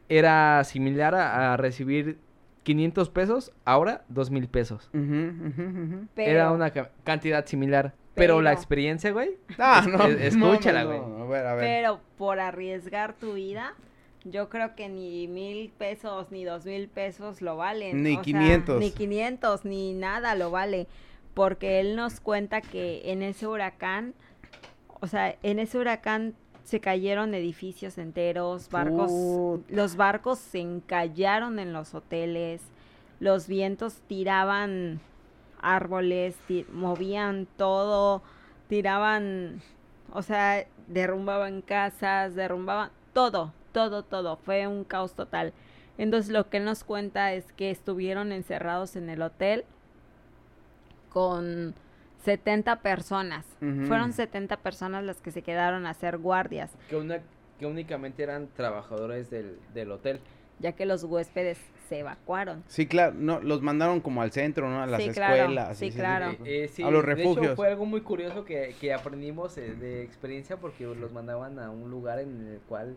Era similar a, a recibir 500 pesos, ahora 2 mil pesos. Ujú, ujú, ujú. Pero, Era una ca- cantidad similar. Pero, la experiencia, güey. Ah, Es- no. es- no, escúchala, no, güey. no. A ver, a ver. pero por arriesgar tu vida, yo creo que ni mil pesos ni dos mil pesos lo valen. Ni 500. ni 500, ni nada lo vale. Porque él nos cuenta que en ese huracán, o sea, en ese huracán se cayeron edificios enteros, barcos, Put- los barcos se encallaron en los hoteles, los vientos tiraban árboles, movían todo, tiraban, o sea, derrumbaban casas, derrumbaban todo, todo, todo, fue un caos total. Entonces lo que él nos cuenta es que estuvieron encerrados en el hotel con 70 personas. Fueron 70 personas las que se quedaron a hacer guardias, Que, una, que únicamente eran trabajadores del, del hotel. ya que los huéspedes se evacuaron. Sí, claro, no, los mandaron como al centro, ¿no? A las Sí, claro, escuelas. sí, claro. Eh, eh, sí, A los De refugios. hecho, fue algo muy curioso que, que aprendimos eh, de experiencia porque los mandaban a un lugar en el cual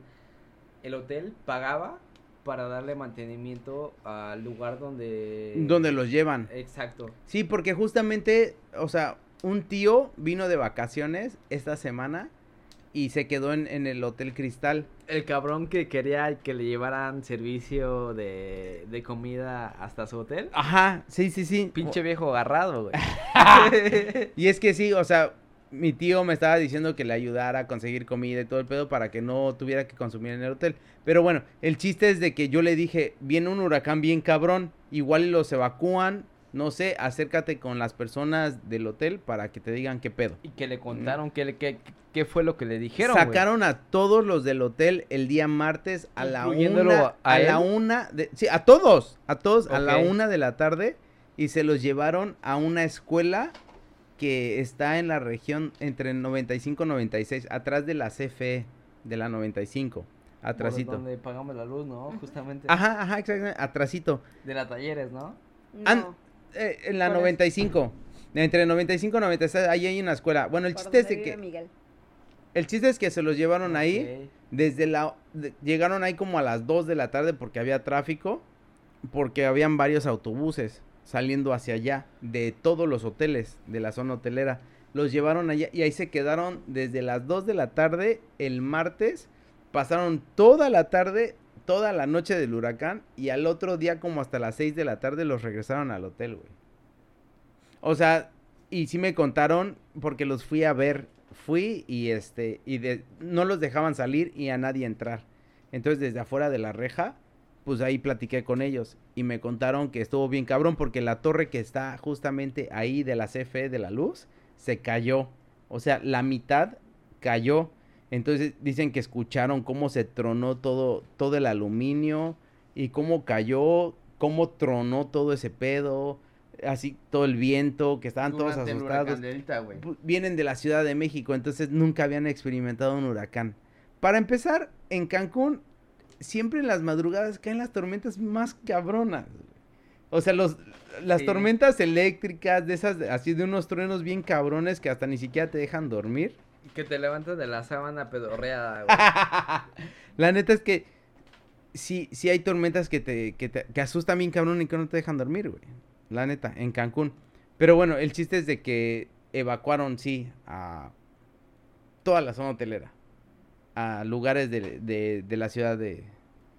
el hotel pagaba para darle mantenimiento al lugar donde... Donde los llevan. Exacto. Sí, porque justamente, o sea, un tío vino de vacaciones esta semana y se quedó en, en el Hotel Cristal. El cabrón que quería que le llevaran servicio de, de comida hasta su hotel. Ajá, sí, sí, sí. Pinche viejo agarrado, güey. Y es que sí, o sea, mi tío me estaba diciendo que le ayudara a conseguir comida y todo el pedo para que no tuviera que consumir en el hotel. Pero bueno, el chiste es de que yo le dije, viene un huracán bien cabrón, igual los evacúan, no sé, acércate con las personas del hotel para que te digan qué pedo. y que le contaron qué, le- qué, qué fue lo que le dijeron. Sacaron a todos los del hotel el día martes a la una, a a, la una, de- sí, a todos, a todos a la una de la tarde y se los llevaron a una escuela que está en la región entre 95 y 96, atrás de la CFE de la 95, Por atrasito. donde pagamos la luz, ¿no? Justamente. Ajá, ajá, exactamente, atrasito. De la talleres, ¿no? No, Eh, en la Por eso. 95. Entre 95 y 96, ahí hay una escuela. Bueno, el por chiste es de que Miguel. el chiste es que se los llevaron ahí. Desde la... de- llegaron ahí como a las 2 de la tarde porque había tráfico. Porque habían varios autobuses saliendo hacia allá. De todos los hoteles de la zona hotelera. Los llevaron allá y ahí se quedaron desde las 2 de la tarde el martes. Pasaron toda la tarde, toda la noche del huracán. Y al otro día como hasta las 6 de la tarde los regresaron al hotel, güey. O sea, y sí me contaron porque los fui a ver. Fui y este, y de, no los dejaban salir y a nadie entrar. Entonces desde afuera de la reja, pues ahí platiqué con ellos y me contaron que estuvo bien cabrón porque la torre que está justamente ahí de la CFE de la luz se cayó. O sea, la mitad cayó. Entonces dicen que escucharon cómo se tronó todo, todo el aluminio y cómo cayó, cómo tronó todo ese pedo, así todo el viento, que estaban todos Durante asustados vienen de la Ciudad de México, entonces nunca habían experimentado un huracán. Para empezar, en Cancún, siempre en las madrugadas caen las tormentas más cabronas. O sea, los, las Sí. tormentas eléctricas, de esas, así de unos truenos bien cabrones que hasta ni siquiera te dejan dormir. Que te levantas de la sábana pedorreada, güey. la neta es que sí, sí hay tormentas que te, que te que asustan bien cabrón y que no te dejan dormir, güey. La neta, en Cancún. Pero bueno, el chiste es de que evacuaron, sí, a toda la zona hotelera. A lugares de, de, de la ciudad de,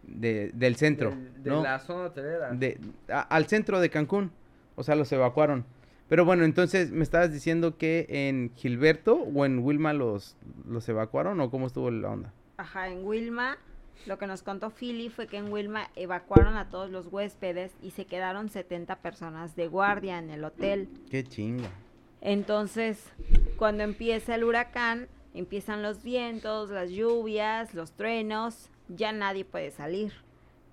de- del centro. De ¿no? la zona hotelera. de, a- al centro de Cancún. O sea, los evacuaron. Pero bueno, entonces me estabas diciendo que en Gilberto o en Wilma los, los evacuaron o cómo estuvo la onda. Ajá, en Wilma, lo que nos contó Philly fue que en Wilma evacuaron a todos los huéspedes y se quedaron 70 personas de guardia en el hotel. Qué chinga. Entonces, cuando empieza el huracán, empiezan los vientos, las lluvias, los truenos, ya nadie puede salir.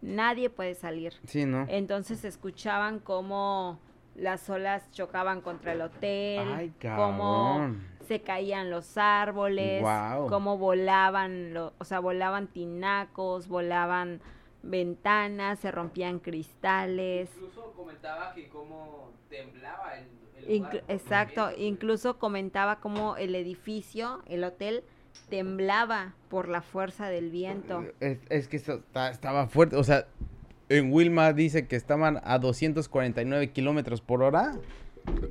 Nadie puede salir. Sí, ¿no? Entonces escuchaban cómo las olas chocaban contra el hotel, Ay, cómo se caían los árboles, Guau. cómo volaban, lo- o sea, volaban tinacos, volaban ventanas, se rompían cristales. Incluso comentaba que cómo temblaba el, el lugar exacto, incluso comentaba cómo el edificio, el hotel, temblaba por la fuerza del viento. Es, es que está- estaba fuerte. O sea, en Wilma dice que estaban a 249 kilómetros por hora.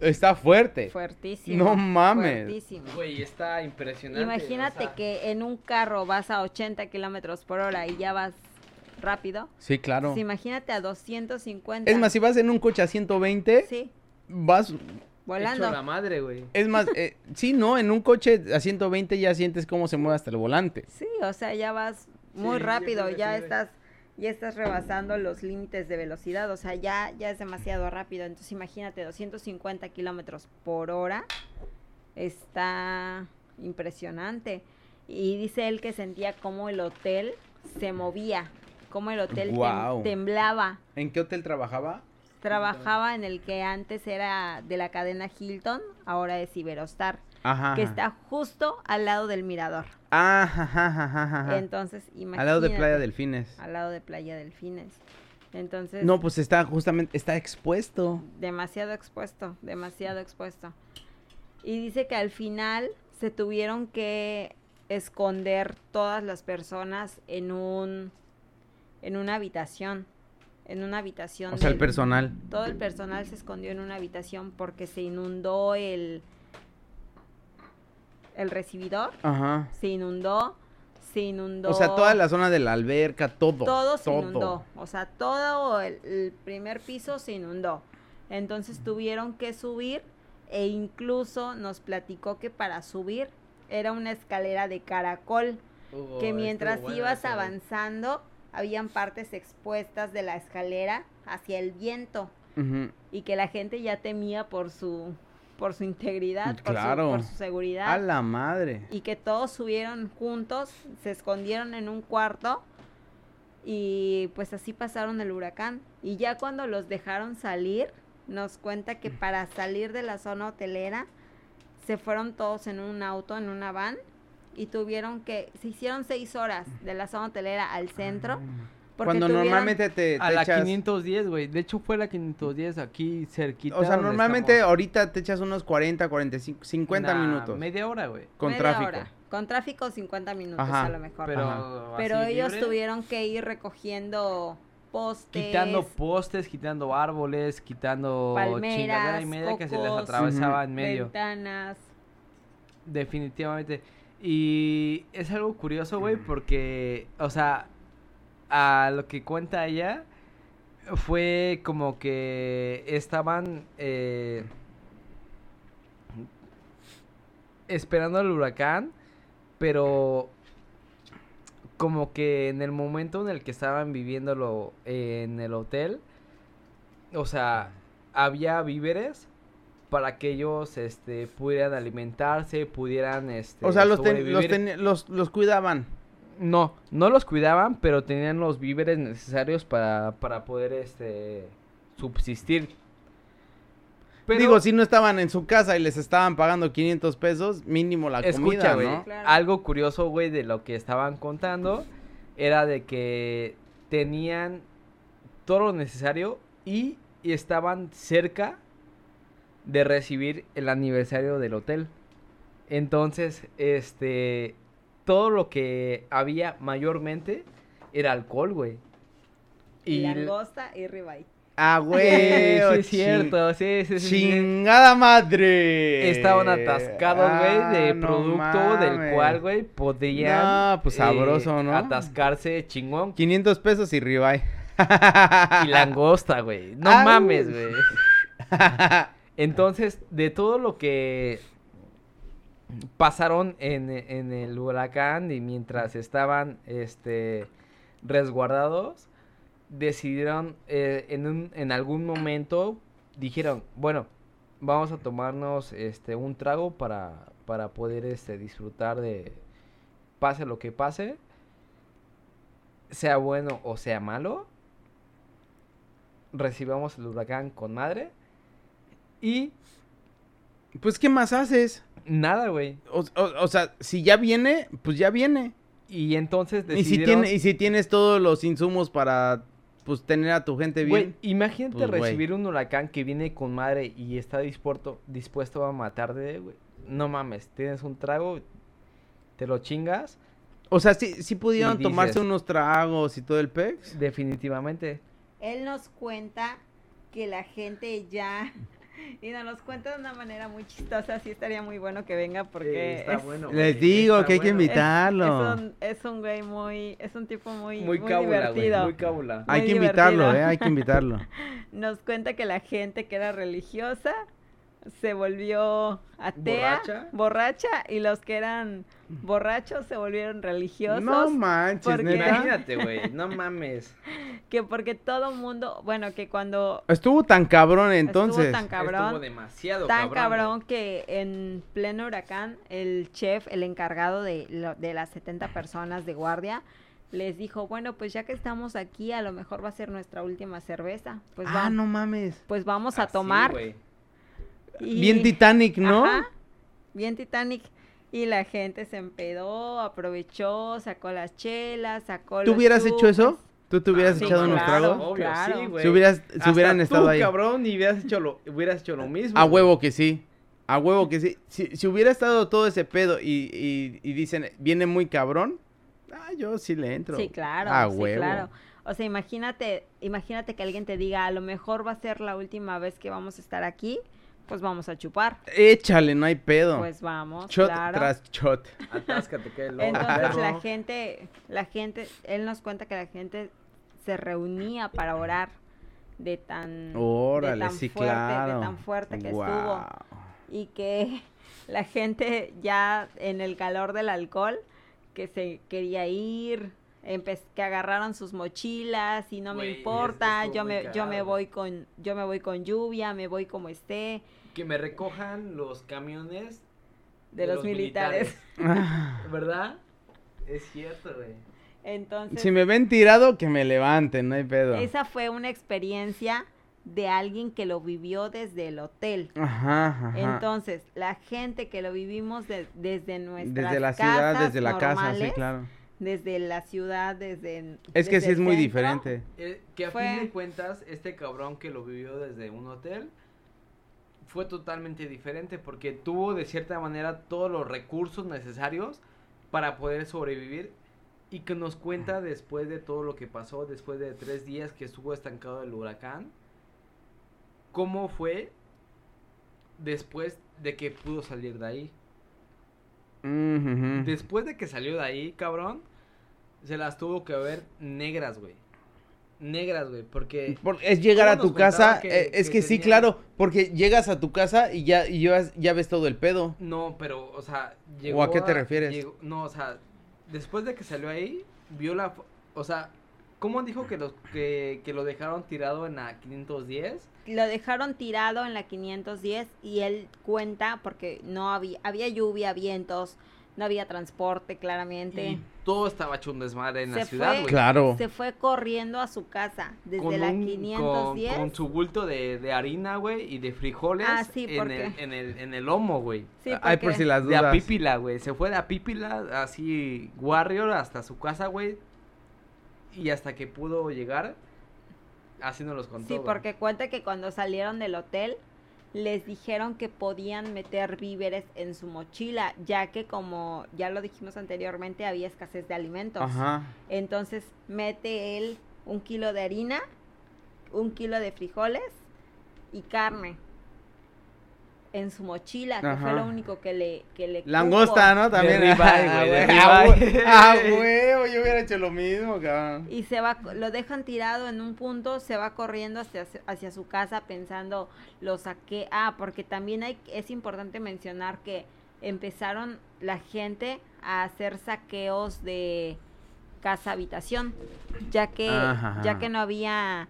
Está fuerte. Fuertísimo. No mames. Fuertísimo. Güey, está impresionante. Imagínate o sea, que en un carro vas a 80 kilómetros por hora y ya vas rápido. Sí, claro. Pues imagínate a 250. Es más, si vas en un coche a 120, Sí, vas... volando. Hecho la madre, güey. Es más, eh, sí, ¿no? En un coche a 120 ya sientes cómo se mueve hasta el volante. Sí, o sea, ya vas muy Sí, rápido, ya güey. estás ya estás rebasando los límites de velocidad, o sea, ya ya es demasiado rápido. Entonces, imagínate 250 kilómetros por hora, está impresionante. Y dice él que sentía como el hotel se movía, como el hotel tem- temblaba. ¿En qué hotel trabajaba? Trabajaba en el que antes era de la cadena Hilton, ahora es Iberostar, Ajá. que está justo al lado del mirador. Ajá, ajá, ajá, ajá. Entonces, imagínate. Al lado de Playa Delfines. Al lado de Playa Delfines. Entonces, No, pues está justamente, está expuesto. demasiado expuesto, demasiado expuesto. Y dice que al final se tuvieron que esconder todas las personas en un en una habitación, en una habitación O sea, el personal. todo el personal se escondió en una habitación porque se inundó el el recibidor, Ajá. se inundó, se inundó O sea, toda la zona de la alberca, todo. todo se inundó. O sea, todo el, el primer piso se inundó. Entonces tuvieron que subir e incluso nos platicó que para subir era una escalera de caracol, que mientras ibas avanzando habían partes expuestas de la escalera hacia el viento y que la gente ya temía por su por su integridad, por, Claro. su, por su seguridad A la madre. y que todos subieron juntos, se escondieron en un cuarto y pues así pasaron el huracán. Y ya cuando los dejaron salir, nos cuenta que para salir de la zona hotelera se fueron todos en un auto, en una van y tuvieron que, se hicieron seis horas de la zona hotelera al centro. Porque Cuando normalmente te, A te la echas... 510, güey. De hecho, fue la 510 aquí cerquita. O sea, normalmente estamos. ahorita te echas unos 40, 45, 50 Nah, minutos. Media hora, güey. Con media tráfico. hora. Con tráfico 50 minutos Ajá, a lo mejor. Pero. Pero ellos libre, tuvieron que ir recogiendo postes. Quitando postes, quitando árboles, quitando Palmeras, chingadera y media que se les atravesaba en medio. ventanas. Definitivamente. Y es algo curioso, güey, porque, o sea, a lo que cuenta ella, fue como que estaban eh, esperando el huracán, pero como que en el momento en el que estaban viviéndolo en el hotel, o sea, había víveres para que ellos este pudieran alimentarse, pudieran este O sea, los, ten- los, ten- los, los cuidaban. No, no los cuidaban, pero tenían los víveres necesarios para, para poder este subsistir. Pero, Digo, si no estaban en su casa y les estaban pagando 500 pesos, mínimo la escucha, comida, güey, ¿no? Claro. algo curioso, güey, de lo que estaban contando era de que tenían todo lo necesario y, y estaban cerca de recibir el aniversario del hotel. Entonces, este, todo lo que había mayormente era alcohol, güey. Y langosta y ribeye. Ah, güey. sí, es cierto, sí, sí, sí, sí. Chingada madre. Estaban atascados, güey, de Ah, no producto del cual, güey, podrían... No, pues, sabroso, ¿no? Atascarse chingón 500 pesos y ribeye. y langosta, güey. No Au. mames, güey. Entonces, de todo lo que pasaron en, en el huracán y mientras estaban, este, resguardados, decidieron eh, en, un- en algún momento, dijeron, bueno, vamos a tomarnos, este, un trago para, para poder, este, disfrutar de, pase lo que pase, sea bueno o sea malo, recibamos el huracán con madre y Pues, ¿qué más haces? Nada, güey. O, o- o sea, si ya viene, pues ya viene. Y entonces Y si, decidieron... tiene, y si tienes todos los insumos para, pues, tener a tu gente Güey, bien. imagínate Pues, güey. recibir un huracán que viene con madre y está dispuesto, dispuesto a matarte, güey. No mames, tienes un trago, te lo chingas, O sea, sí, sí pudieron tomarse unos tragos y todo el pex. definitivamente. Él nos cuenta que la gente ya y nos los cuenta de una manera muy chistosa. Sí estaría muy bueno que venga porque está es, bueno. Les digo está que hay que bueno. invitarlo. Es, un, es un güey muy, es un tipo muy, Muy muy, cábula, güey. divertido. Muy cábula. Hay muy que invitarlo, eh, hay que invitarlo. Nos cuenta que la gente que era religiosa se volvió atea, ¿Borracha? borracha, y los que eran borrachos se volvieron religiosos. No manches, porque-. Imagínate, güey. No mames. que porque todo mundo, bueno, que cuando Estuvo tan cabrón entonces. estuvo tan cabrón, Estuvo demasiado tan cabrón. que en pleno huracán el chef, el encargado de, lo- de las 70 personas de guardia, les dijo, bueno, pues ya que estamos aquí, a lo mejor va a ser nuestra última cerveza. Pues, ah, va- no mames. pues vamos a Así, tomar. Y- Bien Titanic, ¿no? Ajá, bien Titanic. Y la gente se empedó, aprovechó, sacó las chelas, sacó ¿Tú los hubieras hecho eso? ¿Tú te hubieras Ah, sí, echado unos claro. tragos? Obvio, Claro. sí, güey. Si hubieras, si Hasta hubieran tú, estado ahí. cabrón, y hubieras hecho lo, hubieras hecho lo mismo. A güey. huevo que sí. A huevo que sí. Si, si hubiera estado todo ese pedo y, y- y dicen, viene muy cabrón, ah, yo sí le entro. Sí, claro, A sí, huevo. claro. O sea, imagínate, imagínate que alguien te diga, a lo mejor va a ser la última vez que vamos a estar aquí, pues vamos a chupar. Échale, no hay pedo. Pues vamos, shot claro. tras shot. Atáscate, que loco, Entonces la gente, la gente, él nos cuenta que la gente se reunía para orar de tan, de Órale, tan sí, fuerte, claro. de tan fuerte que estuvo. Y que la gente ya en el calor del alcohol que se quería ir que agarraron sus mochilas y no me es- importa yo me yo me voy con yo me voy con lluvia me voy como esté Que me recojan los camiones de, los, militares, ¿Verdad? Es cierto, güey. entonces Si me ven tirado, que me levanten, no hay pedo. esa fue una experiencia de alguien que lo vivió desde el hotel Ajá, ajá. entonces la gente que lo vivimos de- desde nuestras desde la ciudad, desde la casa, sí, claro. Desde la ciudad, desde... Es que desde sí es muy centro. diferente. Eh, que a Fue- fin de cuentas, este cabrón que lo vivió desde un hotel fue totalmente diferente porque tuvo de cierta manera todos los recursos necesarios para poder sobrevivir y que nos cuenta después de todo lo que pasó, después de tres días que estuvo estancado el huracán, cómo fue después de que pudo salir de ahí. Ujú. Después de que salió de ahí, cabrón, se las tuvo que ver negras, güey. Negras, güey, porque... Por- es llegar a ¿Cómo tu casa, que- eh, es que que sí, tenía- claro, porque llegas a tu casa y ya, y ya, ya ves todo el pedo. No, pero, o sea, ¿O a qué te refieres? llegó- no, o sea, después de que salió ahí, vio la... O sea, ¿cómo dijo que, los, que, que lo dejaron tirado en la 510? Lo dejaron tirado en la 510 y él cuenta porque no había, había lluvia, vientos, no había transporte claramente. Y todo estaba hecho un desmadre en la Se ciudad, fue- güey. Claro. Se fue corriendo a su casa desde Con la un- 510. Con, con su bulto de, de harina, güey, y de frijoles Ah, sí, en, el, en, el, en el lomo, güey. Sí, Ay, por porque- si las De dudas. Apípila, güey. Se fue de Apípila, así, Warrior, hasta su casa, güey. Y hasta que pudo llegar, así nos los contó. Sí, porque cuenta que cuando salieron del hotel les dijeron que podían meter víveres en su mochila, ya que como ya lo dijimos anteriormente, había escasez de alimentos. Ajá. Entonces mete él un kilo de harina, un kilo de frijoles y carne en su mochila, que fue lo único que le que le Langosta, cupo. ¿no? También. De ribeye, güey, de Ah, ribeye. Ah, huevo, yo hubiera hecho lo mismo, cabrón. Y se va, lo dejan tirado en un punto, se va corriendo hacia, hacia su casa pensando, lo saqué. Ah, porque también hay, es importante mencionar que empezaron la gente a hacer saqueos de casa habitación, ya que, Ajá. ya que no había,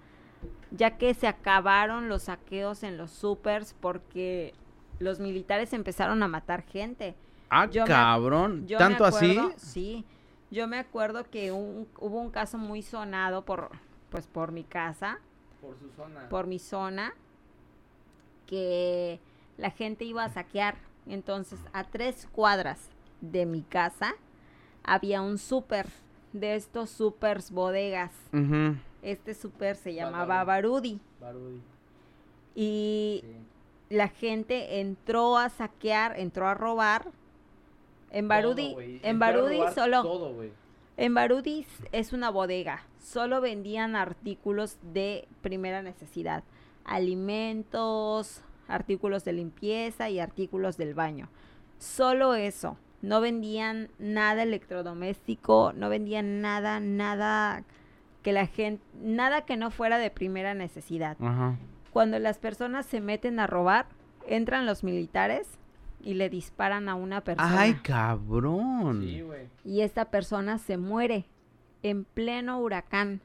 ya que se acabaron los saqueos en los supers porque los militares empezaron a matar gente. Ah, Yo me- cabrón. Yo ¿Tanto así? acuerdo- Sí. Yo me acuerdo que un- hubo un caso muy sonado por, pues, por mi casa, Por su zona. por mi zona, que la gente iba a saquear. Entonces, a tres cuadras de mi casa había un súper, de estos supers bodegas. Ujú. Este súper se llamaba Barudi. Barudi, Y sí. La gente entró a saquear, entró a robar. En Barudi, Todo, en Barudi solo, Todo, en Barudi es una bodega. Solo vendían artículos de primera necesidad, alimentos, artículos de limpieza y artículos del baño. Solo eso. No vendían nada electrodoméstico, no vendían nada, nada que la gente, nada que no fuera de primera necesidad. Ajá. Cuando las personas se meten a robar, entran los militares y le disparan a una persona. Ay, cabrón. Sí, güey. y esta persona se muere en pleno huracán.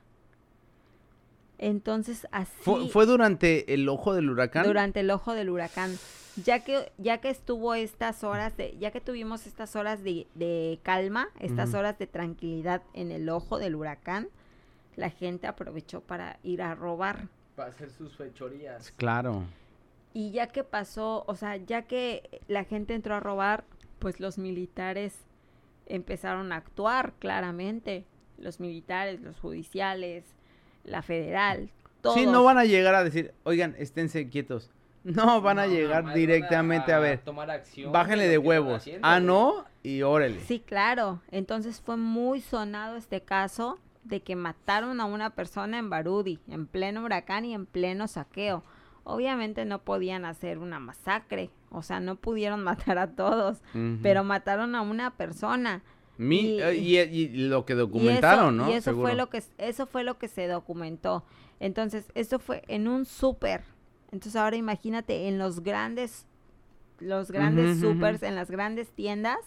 Entonces así ¿Fue, fue durante el ojo del huracán? durante el ojo del huracán, ya que ya que estuvo estas horas de ya que tuvimos estas horas de, de calma, estas horas de tranquilidad en el ojo del huracán, la gente aprovechó para ir a robar. Para hacer sus fechorías. Claro. Y ya que pasó, o sea, ya que la gente entró a robar, pues los militares empezaron a actuar claramente. Los militares, los judiciales, la federal, todos. Sí, no van a llegar a decir, oigan, esténse quietos. No, van a llegar directamente a, ver. tomar acción Bájenle de huevos. haciendo, Ah, no, y órale. Sí, claro. Entonces fue muy sonado este caso de que mataron a una persona en Barudi, en pleno huracán y en pleno saqueo. Obviamente no podían hacer una masacre, o sea, no pudieron matar a todos, pero mataron a una persona. Mi- y- eh, y, y lo que Y documentaron, eso, ¿no? Y eso fue lo que eso fue lo que se documentó. Entonces, eso fue en un súper. Entonces, ahora imagínate en los grandes los grandes ujú, supers, en las grandes tiendas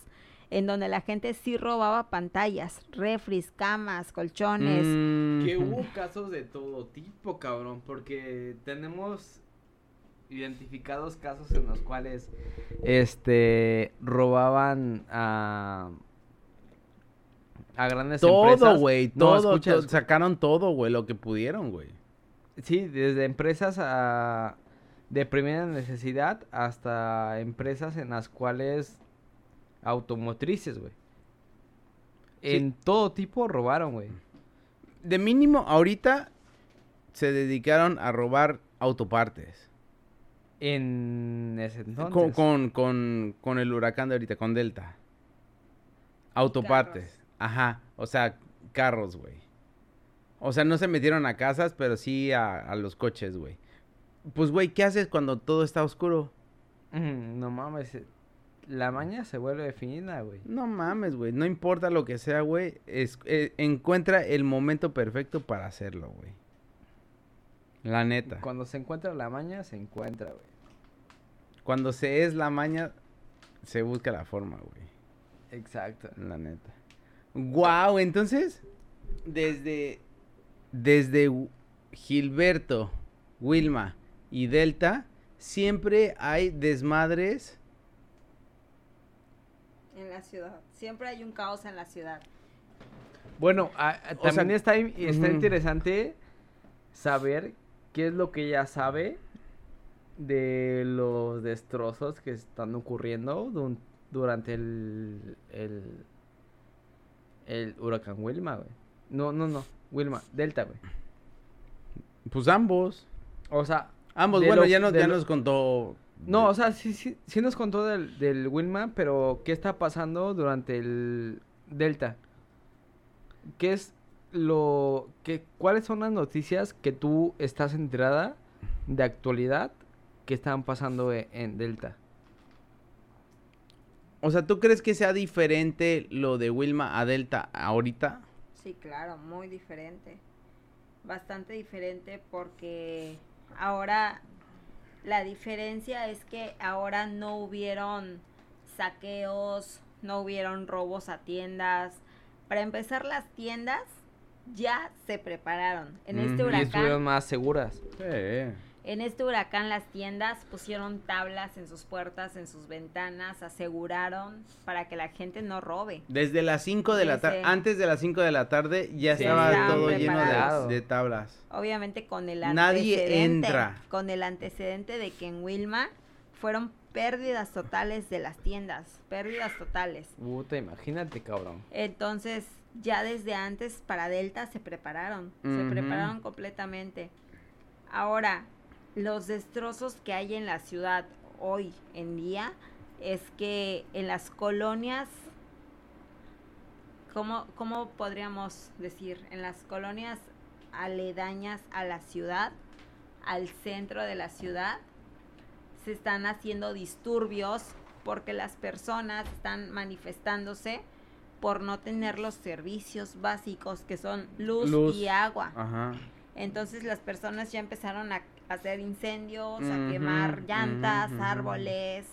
en donde la gente sí robaba pantallas, refris, camas, colchones. Mm, Que hubo casos de todo tipo, cabrón, porque tenemos identificados casos en los cuales este robaban a a grandes Todo, empresas. güey, No, todo, escucha, to- escucha. sacaron todo, güey, lo que pudieron, güey. Sí, desde empresas a de primera necesidad hasta empresas en las cuales automotrices, güey. Sí. En todo tipo robaron, güey. De mínimo, ahorita se dedicaron a robar autopartes. En ese entonces. Con, con, con, con el huracán de ahorita, con Delta. Autopartes. Ajá. O sea, carros, güey. O sea, no se metieron a casas, pero sí a, a los coches, güey. Pues, güey, ¿qué haces cuando todo está oscuro? Mm, No mames, eh, la maña se vuelve fina, güey. No mames, güey. No importa lo que sea, güey. es- eh, encuentra el momento perfecto para hacerlo, güey. La neta. Cuando se encuentra la maña, se encuentra, güey. Cuando se es la maña, se busca la forma, güey. Exacto. La neta. Wow, entonces, desde, desde Gilberto, Wilma y Delta, siempre hay desmadres. En la ciudad. Siempre hay un caos en la ciudad. Bueno, a- a- O sea, también está, in- está interesante saber qué es lo que ella sabe de los destrozos que están ocurriendo dun- durante el, el, el huracán Wilma, güey. No, no, no, Wilma, Delta, güey. Pues ambos. O sea, Ambos, bueno, lo- ya, nos, ya lo- nos contó. No, o sea, sí, sí, sí nos contó del, del Wilma, pero ¿qué está pasando durante el Delta? ¿Qué es lo que cuáles son las noticias que tú estás enterada de actualidad que están pasando e- en, Delta? O sea, ¿tú crees que sea diferente lo de Wilma a Delta ahorita? Sí, claro, muy diferente. Bastante diferente porque ahora la diferencia es que ahora no hubieron saqueos, no hubieron robos a tiendas. Para empezar, las tiendas ya se prepararon. En este Ujú. Y estuvieron huracán, más seguras. Sí. En este huracán las tiendas pusieron tablas en sus puertas, en sus ventanas, aseguraron para que la gente no robe. Desde las 5 de la tarde, antes de las 5 de la tarde, ya Sí, estaba todo lleno de, de tablas. Obviamente con el Nadie antecedente, entra. con el antecedente de que en Wilma fueron pérdidas totales de las tiendas, pérdidas totales. Puta, imagínate, cabrón. Entonces, ya desde antes para Delta se prepararon, se prepararon completamente. Ahora, los destrozos que hay en la ciudad hoy en día es que en las colonias, ¿cómo, cómo podríamos decir? En las colonias aledañas a la ciudad, al centro de la ciudad, se están haciendo disturbios porque las personas están manifestándose por no tener los servicios básicos que son luz, Luz. y agua. Ajá. Entonces las personas ya empezaron a hacer incendios, a Ujú, quemar llantas, ujú, ujú. árboles,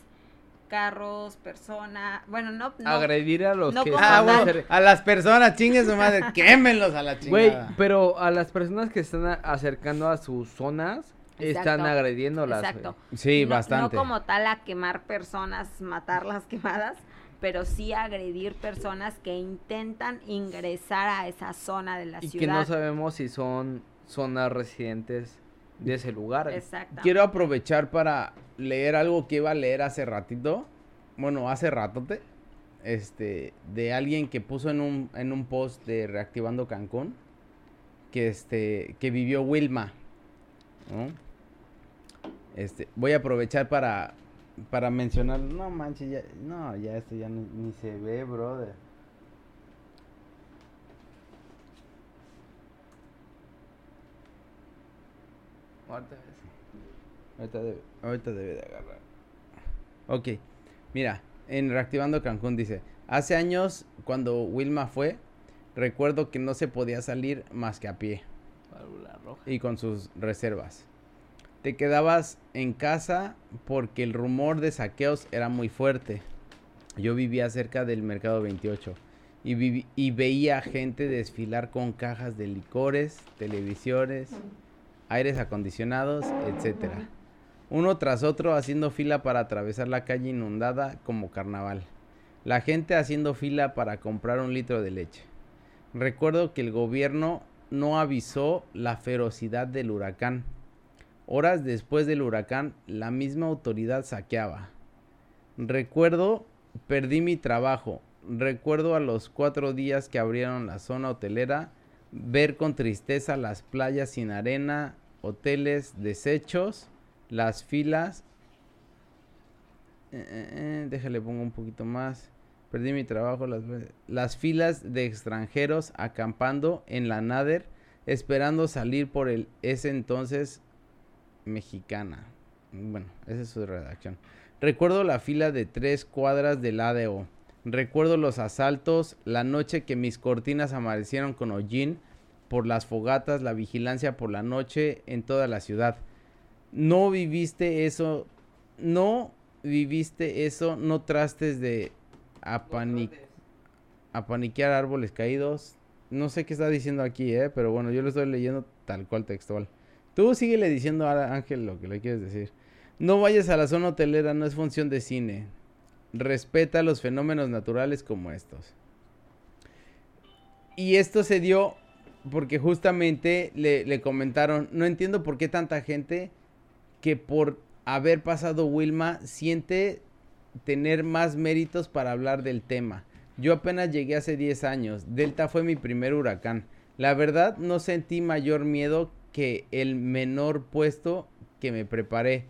carros, personas. Bueno, no, no Agredir a los no que Ah, están bueno, a las personas, chingue su madre, quémenlos a la Güey, chingada. pero a las personas que están a- acercando a sus zonas están Exacto. agrediéndolas. Exacto. Sí, no, bastante. No como tal a quemar personas, matarlas quemadas, pero sí agredir personas que intentan ingresar a esa zona de la Y ciudad. que no sabemos si son zonas residentes de ese lugar. Exacto. Quiero aprovechar para leer algo que iba a leer hace ratito. Bueno, hace ratote. Este, de alguien que puso en un, en un post de Reactivando Cancún. Que este, que vivió Wilma. ¿no? Este, voy a aprovechar para, para mencionar. No manches, ya, no, ya esto ya ni, ni se ve, brother. Ahorita debe, ahorita debe de agarrar. Ok, mira, en Reactivando Cancún dice, hace años cuando Wilma fue, recuerdo que no se podía salir más que a pie Válvula roja. y con sus reservas. Te quedabas en casa porque el rumor de saqueos era muy fuerte. Yo vivía cerca del Mercado 28 y, vivi- y veía gente desfilar con cajas de licores, televisiones, aires acondicionados, etcétera. Uno tras otro haciendo fila para atravesar la calle inundada como carnaval. La gente haciendo fila para comprar un litro de leche. Recuerdo que el gobierno no avisó la ferocidad del huracán. Horas después del huracán, la misma autoridad saqueaba. Recuerdo, perdí mi trabajo. Recuerdo a los cuatro días que abrieron la zona hotelera, ver con tristeza las playas sin arena, hoteles deshechos, las filas. Eh, eh, eh, déjale pongo un poquito más. Perdí mi trabajo, las, las filas de extranjeros acampando en la Nader, esperando salir por el ese entonces mexicana. Bueno, esa es su redacción. Recuerdo la fila de tres cuadras del ADO. Recuerdo los asaltos, la noche que mis cortinas amanecieron con hollín por las fogatas, la vigilancia por la noche en toda la ciudad. No viviste eso, no viviste eso, no trastes de apani- apaniquear árboles caídos. No sé qué está diciendo aquí, eh, pero bueno, yo lo estoy leyendo tal cual textual. Tú síguele diciendo a Ángel lo que le quieres decir. No vayas a la zona hotelera, no es función de cine. Respeta los fenómenos naturales como estos. Y esto se dio porque justamente le, le comentaron, no entiendo por qué tanta gente que por haber pasado Wilma siente tener más méritos para hablar del tema. Yo apenas llegué hace 10 años. Delta fue mi primer huracán. La verdad no sentí mayor miedo que el menor puesto que me preparé.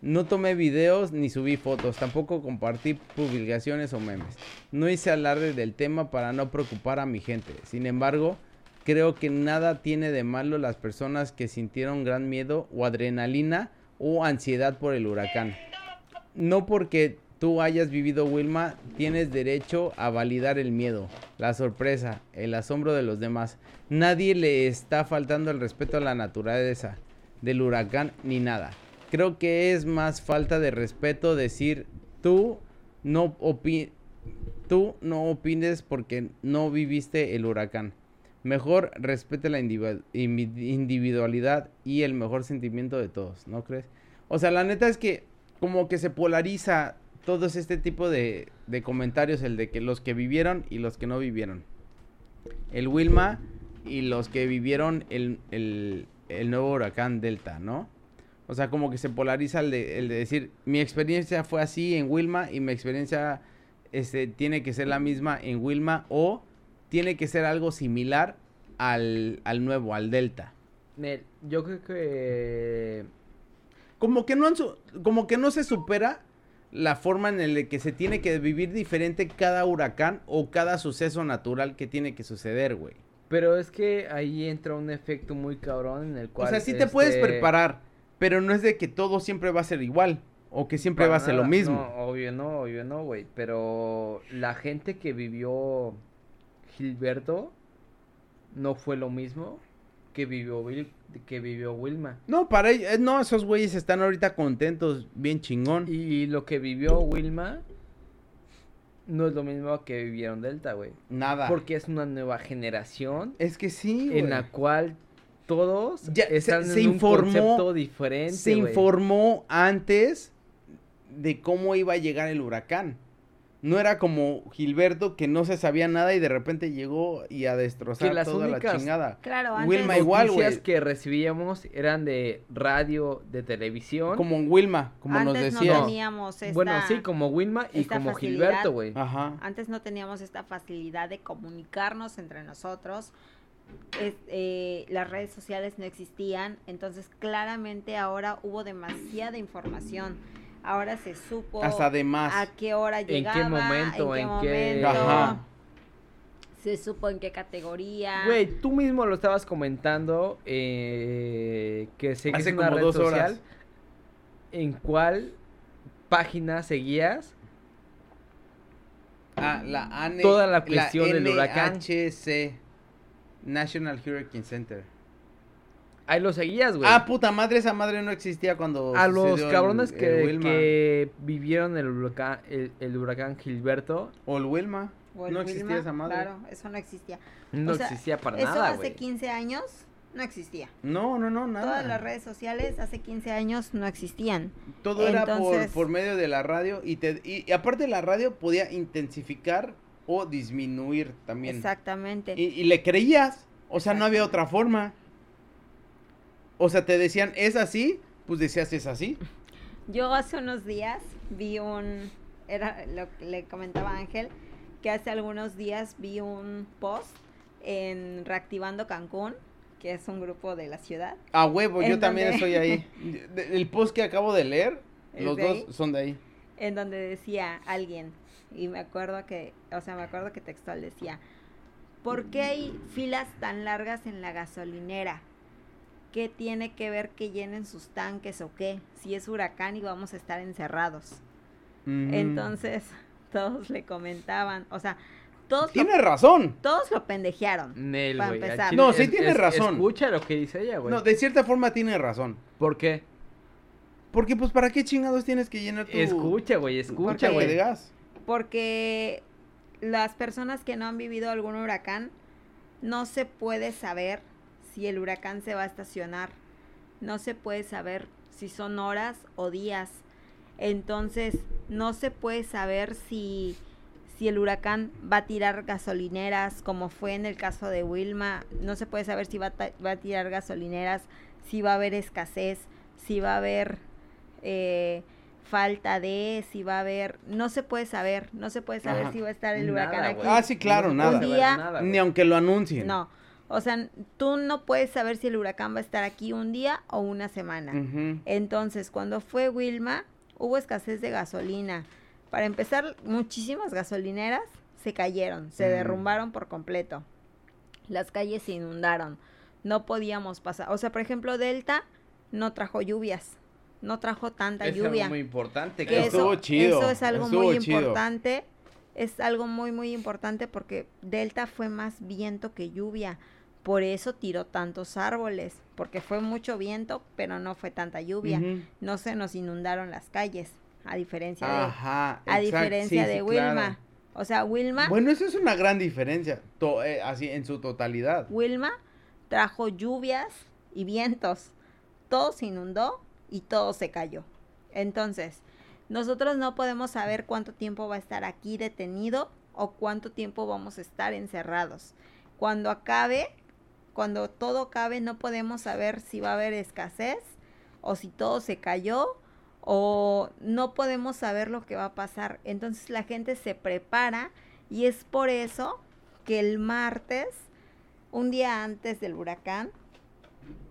No tomé videos ni subí fotos, tampoco compartí publicaciones o memes. No hice alarde del tema para no preocupar a mi gente. Sin embargo, creo que nada tiene de malo las personas que sintieron gran miedo o adrenalina o ansiedad por el huracán. No porque tú hayas vivido Wilma, tienes derecho a validar el miedo, la sorpresa, el asombro de los demás. Nadie le está faltando el respeto a la naturaleza del huracán ni nada. Creo que es más falta de respeto decir tú no tú no opines porque no viviste el huracán. Mejor respete la individualidad y el mejor sentimiento de todos, ¿no crees? O sea, la neta es que como que se polariza todos este tipo de, de comentarios, el de que los que vivieron y los que no vivieron. El Wilma y los que vivieron el, el, el nuevo huracán Delta, ¿no? O sea, como que se polariza el de, el de decir, mi experiencia fue así en Wilma y mi experiencia este, tiene que ser la misma en Wilma o tiene que ser algo similar al, al nuevo, al Delta. Nel, yo creo que Como que no han su- como que no se supera la forma en la que se tiene que vivir diferente cada huracán o cada suceso natural que tiene que suceder, güey. Pero es que ahí entra un efecto muy cabrón en el O cual. sea, sí te puedes este, preparar, pero no es de que todo siempre va a ser igual. ¿O que siempre Para va a ser lo mismo? No, obvio no, obvio no, güey. Pero la gente que vivió Gilberto no fue lo mismo que vivió, que vivió Wilma. No, para ellos, eh, no, esos güeyes están ahorita contentos, bien chingón. Y lo que vivió Wilma no es lo mismo que vivieron Delta, güey. Nada. Porque es una nueva generación es que sí, en la cual todos Ya, se- están se en un informó- concepto diferente, Se informó antes de cómo iba a llegar el huracán. No era como Gilberto que no se sabía nada y de repente llegó y a destrozar Que las toda la chingada. Claro, antes... Wilma igual, güey. que recibíamos eran de radio, de televisión. Como en Wilma, como nos decías. no teníamos esta... Bueno, sí, como Wilma y como facilidad. Gilberto, güey. Ajá. Antes no teníamos esta facilidad de comunicarnos entre nosotros. Es- eh, las redes sociales no existían, entonces claramente ahora hubo demasiada información. Ahora se supo Hasta además. a qué hora qué llegaba, momento, en qué en qué- momento, Ajá. se supo en qué categoría. Güey, tú mismo lo estabas comentando eh, que seguís Hace una como red dos social. horas. ¿En cuál página seguías? Ah, la ANE, Toda la cuestión del huracán. NHC, National Hurricane Center. Ahí lo seguías, güey. Ah, puta madre, esa madre no existía cuando a los el- cabrones el que, Wilma. que vivieron el huracán, el, el huracán Gilberto, O el Wilma. O el no existía Wilma, esa madre. Claro, eso no existía. no O sea, existía para eso nada, hace güey. 15 años no existía. No, no, no, nada. Todas las redes sociales hace 15 años no existían. Todo era por, Entonces- por medio de la radio y, te, y, y aparte la radio podía intensificar o disminuir también. Exactamente. Y, y le creías, o sea, no había otra forma. O sea, te decían, es así, pues decías, es así. Yo hace unos días vi un, era lo que le comentaba Ángel, que hace algunos días vi un post en Reactivando Cancún, que es un grupo de la ciudad. A huevo, yo ¿En también estoy ahí. El post que acabo de leer, ¿Es los de dos ahí? son de ahí. en donde decía alguien, y me acuerdo que, o sea, me acuerdo que textual decía, ¿por qué hay filas tan largas en la gasolinera? ¿Qué tiene que ver que llenen sus tanques o qué? Si es huracán y vamos a estar encerrados. Entonces, todos le comentaban, o sea, todos lo, Tiene razón. todos lo pendejearon. Nel, para empezar. No, sí es- es- razón. Escucha lo que dice ella, güey. No, de cierta forma tiene razón. ¿Por qué? Porque, pues, ¿para qué chingados tienes que llenar tu, Escucha, güey, escucha, güey. gas? Porque las personas que no han vivido algún huracán, no se puede saber si el huracán se va a estacionar. No se puede saber si son horas o días. Entonces, no se puede saber si, si el huracán va a tirar gasolineras, como fue en el caso de Wilma. No se puede saber si va a, ta- va a tirar gasolineras, si va a haber escasez, si va a haber eh, falta de, si va a haber... No se puede saber, no se puede saber Ajá. si va a estar el Nada, huracán aquí. Ah, sí, claro, se nada. Un día- nada, Ni aunque lo anuncien. No, o sea, tú no puedes saber si el huracán va a estar aquí un día o una semana. Entonces, cuando fue Wilma, hubo escasez de gasolina. Para empezar, muchísimas gasolineras se cayeron, se Mm. derrumbaron por completo. Las calles se inundaron. No podíamos pasar. O sea, por ejemplo, Delta no trajo lluvias. No trajo tanta Es lluvia. algo muy importante. Que cabrón. Estuvo eso, chido, eso es algo estuvo muy chido. importante. Es algo muy, muy importante porque Delta fue más viento que lluvia. Por eso tiró tantos árboles. Porque fue mucho viento, pero no fue tanta lluvia. No se nos inundaron las calles. A diferencia de, Ajá. a diferencia sí, de sí, Wilma. claro. O sea, Wilma, Bueno, eso es una gran diferencia. to- eh, así en su totalidad. Wilma trajo lluvias y vientos. Todo se inundó y todo se cayó. Entonces, nosotros no podemos saber cuánto tiempo va a estar aquí detenido o cuánto tiempo vamos a estar encerrados. Cuando acabe, cuando todo acabe, no podemos saber si va a haber escasez o si todo se cayó o no podemos saber lo que va a pasar. Entonces la gente se prepara y es por eso que el martes, un día antes del huracán,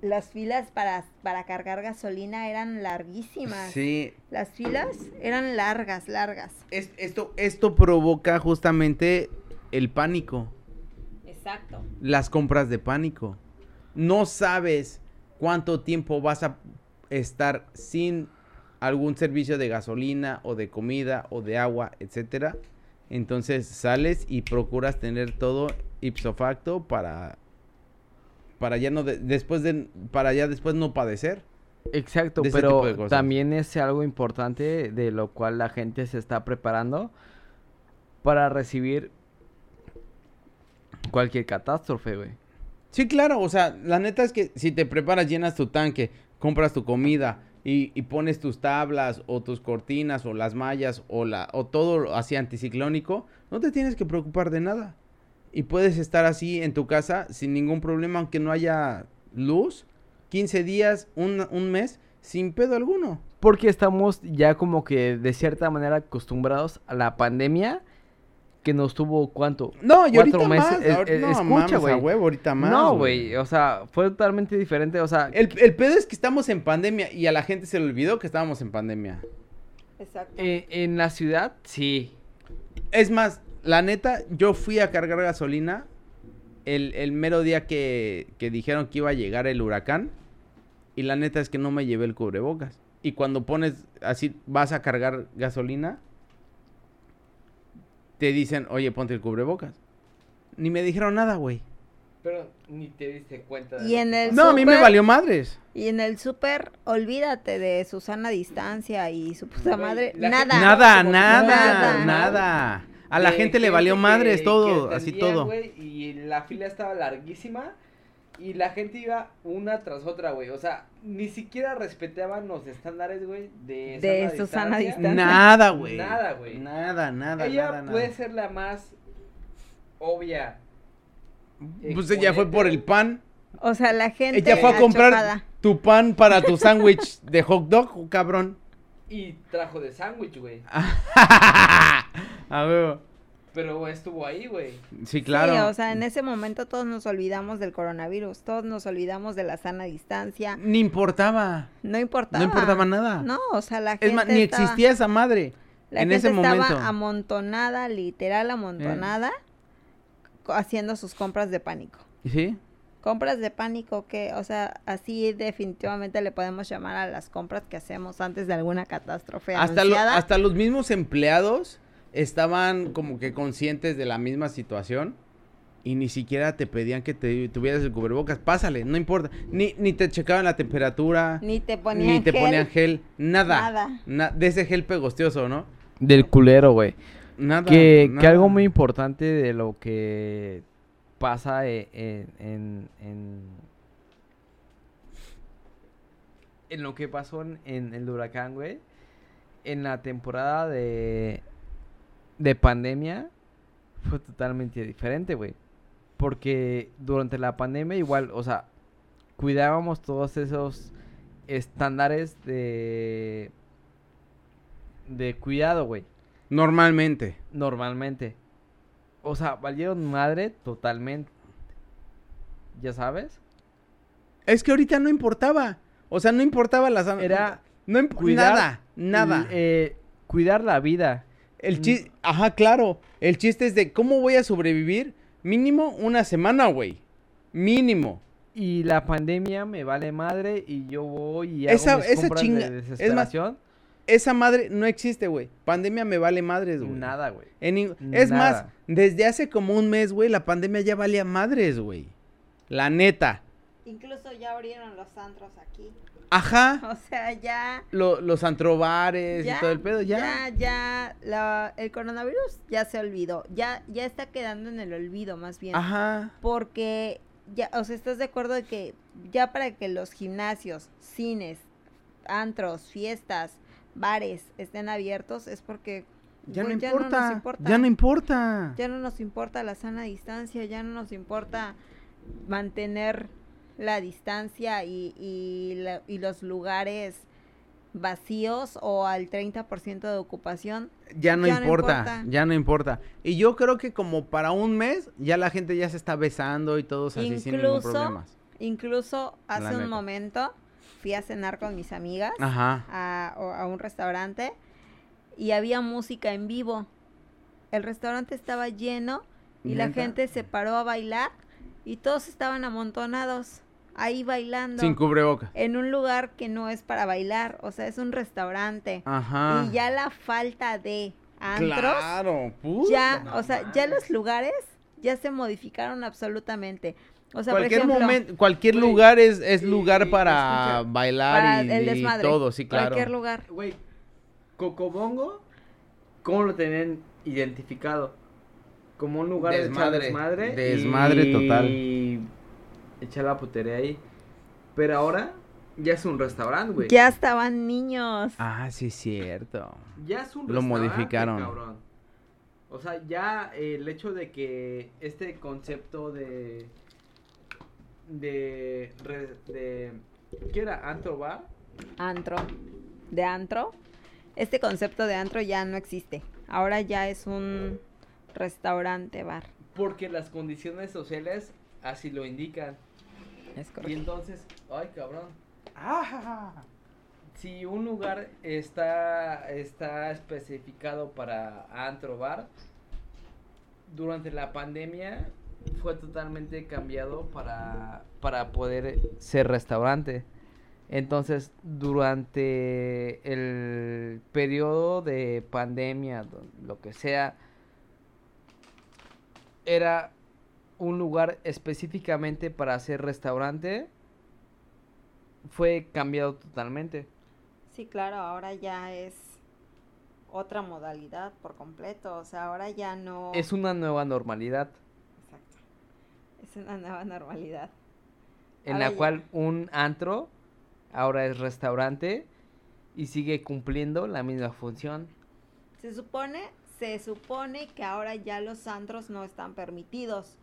las filas para, para cargar gasolina eran larguísimas. Sí. Las filas eran largas, largas. Es- esto, esto provoca justamente el pánico. Exacto. Las compras de pánico. No sabes cuánto tiempo vas a estar sin algún servicio de gasolina o de comida o de agua, etcétera. Entonces sales y procuras tener todo ipso facto para para ya no de- después de para ya después no padecer. Exacto, pero también es algo importante de lo cual la gente se está preparando para recibir cualquier catástrofe, güey. Sí, claro, o sea, la neta es que si te preparas, llenas tu tanque, compras tu comida y, y pones tus tablas o tus cortinas o las mallas o, la, o todo así anticiclónico, no te tienes que preocupar de nada. Y puedes estar así en tu casa sin ningún problema, aunque no haya luz, 15 días, un, un mes, sin pedo alguno. Porque estamos ya como que de cierta manera acostumbrados a la pandemia que nos tuvo cuánto. No, y Cuatro ahorita meses, más, eh, eh, no, escucha, güey. huevo, ahorita más, no, güey, o sea, fue totalmente diferente, o sea, El, el pedo es que estamos en pandemia y a la gente se le olvidó que estábamos en pandemia. Exacto. eh, en la ciudad, sí. Es más, la neta, yo fui a cargar gasolina el, el mero día que, que dijeron que iba a llegar el huracán. Y la neta es que no me llevé el cubrebocas. Y cuando pones así, vas a cargar gasolina, te dicen, oye, ponte el cubrebocas. Ni me dijeron nada, güey. Pero ni te diste cuenta. Y en el No, a mí me valió madres. Y en el súper, olvídate de su sana distancia y su puta madre. la Nada. gente- Nada, como- nada, Nada. nada. A la gente le valió madres todo, así todo. y la fila estaba larguísima y la gente iba una tras otra, güey. O sea, ni siquiera respetaban los estándares, güey, de, De sana distancia. Nada, güey. Nada, güey. Nada, nada, Ella nada, puede nada. ser la más obvia. Pues ella fue por el pan. O sea, la gente. Ella fue a comprar tu pan para tu sándwich de hot dog, cabrón. Y trajo de sándwich, güey. A huevo. Pero estuvo ahí, güey. Sí, claro. Sí, o sea, en ese momento todos nos olvidamos del coronavirus, todos nos olvidamos de la sana distancia. Ni importaba. No importaba. No importaba nada. No, o sea, la gente es más, ni estaba- existía esa madre la en gente ese estaba momento. amontonada, literal amontonada, co- haciendo sus compras de pánico. ¿Sí? Compras de pánico que, o sea, así definitivamente le podemos llamar a las compras que hacemos antes de alguna catástrofe Hasta, lo- anunciada. hasta los mismos empleados estaban como que conscientes de la misma situación y ni siquiera te pedían que te tuvieras el cubrebocas. Pásale, no importa. Ni, ni te checaban la temperatura. Ni te ponían Ni te gel. ponían gel. Nada. Nada. Na- de ese gel pegostioso, ¿no? Del culero, güey. Nada. Que, que algo muy importante de lo que pasa en, en, en, en lo que pasó en, en el huracán, güey, en la temporada de, de pandemia fue totalmente diferente, güey. Porque durante la pandemia igual, o sea, cuidábamos todos esos estándares de de cuidado, güey Normalmente. normalmente. O sea, valieron madre totalmente. ¿Ya sabes? Es que ahorita no importaba. O sea, no importaba la san- Era no imp- cuidar nada, nada. eh, cuidar la vida. El chiste, ajá, claro. El chiste es de cómo voy a sobrevivir mínimo una semana, güey. Mínimo. Y la pandemia me vale madre y yo voy y Esa- hago mis esa compras chinga- de es más, desesperación. Esa madre no existe, güey. Pandemia me vale madres, güey. Nada, güey. Es más, desde hace como un mes, güey, la pandemia ya valía madres, güey. La neta. Incluso ya abrieron los antros aquí. Ajá. O sea, ya. Lo- los antrobares ya y todo el pedo, ya. Ya, ya. la- el coronavirus ya se olvidó. Ya, ya está quedando en el olvido, más bien. Ajá. Porque, ya, o sea, ¿estás de acuerdo de que ya para que los gimnasios, cines, antros, fiestas, bares estén abiertos es porque Ya no pues, importa. nos importa. Ya no importa. Ya no nos importa la sana distancia, ya no nos importa mantener la distancia y, y, la- y los lugares vacíos o al 30% de ocupación. Ya no, Ya no importa, ya no importa. Y yo creo que como para un mes ya la gente ya se está besando y todos así sin ningún Incluso- problema. Incluso hace un momento fui a cenar con mis amigas Ajá. a, a un restaurante y había música en vivo. El restaurante estaba lleno y la gente se paró a bailar y todos estaban amontonados ahí bailando. Sin cubrebocas. en un lugar que no es para bailar, o sea, es un restaurante. Ajá. Y ya la falta de antros, Claro, puta. ya, o sea, ya los lugares ya se modificaron absolutamente. O sea, cualquier por ejemplo, momento, cualquier lugar es, es y- lugar para escucha, bailar para y, el y desmadre, todo, sí, claro. cualquier lugar. Güey, Cocobongo, ¿cómo lo tenían identificado? Como un lugar Desmadre, de desmadre. desmadre y total. Echar la putería ahí. Pero ahora ya es un restaurante, güey. Ya estaban niños. Ah, sí, cierto. Ya es un Lo restaurante, modificaron. cabrón. O sea, ya eh, el hecho de que este concepto de. de. de ¿Qué era? ¿Antro bar? Antro. De antro. Este concepto de antro ya no existe. Ahora ya es un restaurante bar. Porque las condiciones sociales así lo indican. Es Y entonces, ay cabrón. Si un lugar está, está especificado para antro bar, durante la pandemia fue totalmente cambiado para, para poder ser restaurante. Entonces, durante el periodo de pandemia, lo que sea, era un lugar específicamente para hacer restaurante, fue cambiado totalmente. Sí, claro, ahora ya es otra modalidad por completo. O sea, ahora ya no. Es una nueva normalidad Exacto. Es una nueva normalidad. en Ahora la ya- cual un antro ahora es restaurante y sigue cumpliendo la misma función. Se supone, se supone que ahora ya los antros no están permitidos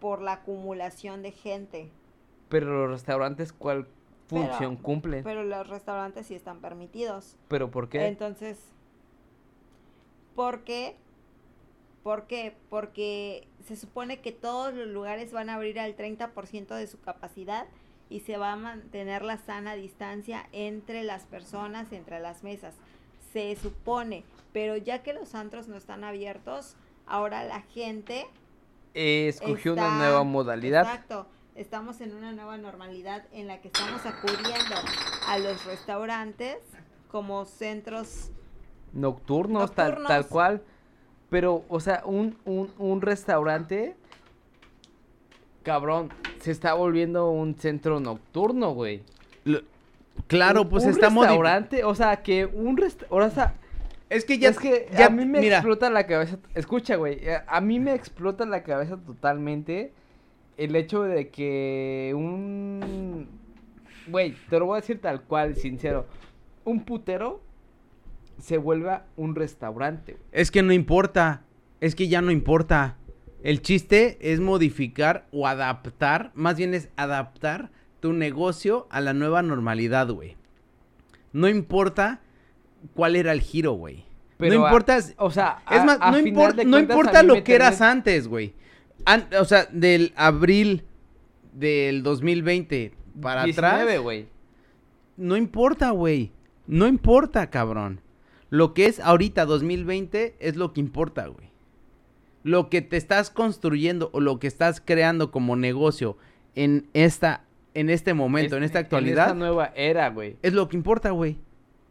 por la acumulación de gente. Pero los restaurantes, ¿cuál Pero- función cumplen? Pero los restaurantes sí están permitidos. ¿Pero por qué? Entonces, ¿por qué? ¿Por qué? Porque se supone que todos los lugares van a abrir al 30% de su capacidad y se va a mantener la sana distancia entre las personas, entre las mesas. Se supone, pero ya que los antros no están abiertos, ahora la gente Eh, escogió una nueva modalidad. Exacto. Estamos en una nueva normalidad en la que estamos acudiendo a los restaurantes como centros Nocturnos, Tal, tal Nocturnos. cual. Pero, o sea, un, un, un restaurante, cabrón, se está volviendo un centro nocturno, güey. Lo- Claro, Un- pues un está modificado. restaurante, o sea, que un restaurante, o sea, Es que ya es que ya- a mí me mira, explota la cabeza. Escucha, güey. eh, A mí me explota la cabeza totalmente el hecho de que un. Güey, te lo voy a decir tal cual, sincero. Un putero se vuelva un restaurante. Es que no importa. Es que ya no importa. El chiste es modificar o adaptar. Más bien es adaptar tu negocio a la nueva normalidad, güey. No importa cuál era el giro, güey. Pero no a- importa. O sea, es a- más, a no, importa, no lo que eras antes, güey. An- o sea, del abril del 2020 para 19, atrás. güey. No importa, güey. No importa, cabrón. Lo que es ahorita 2020 es lo que importa, güey. Lo que te estás construyendo o lo que estás creando como negocio en esta en este momento, en Es- esta En actualidad, esta nueva era, güey. es lo que importa, güey.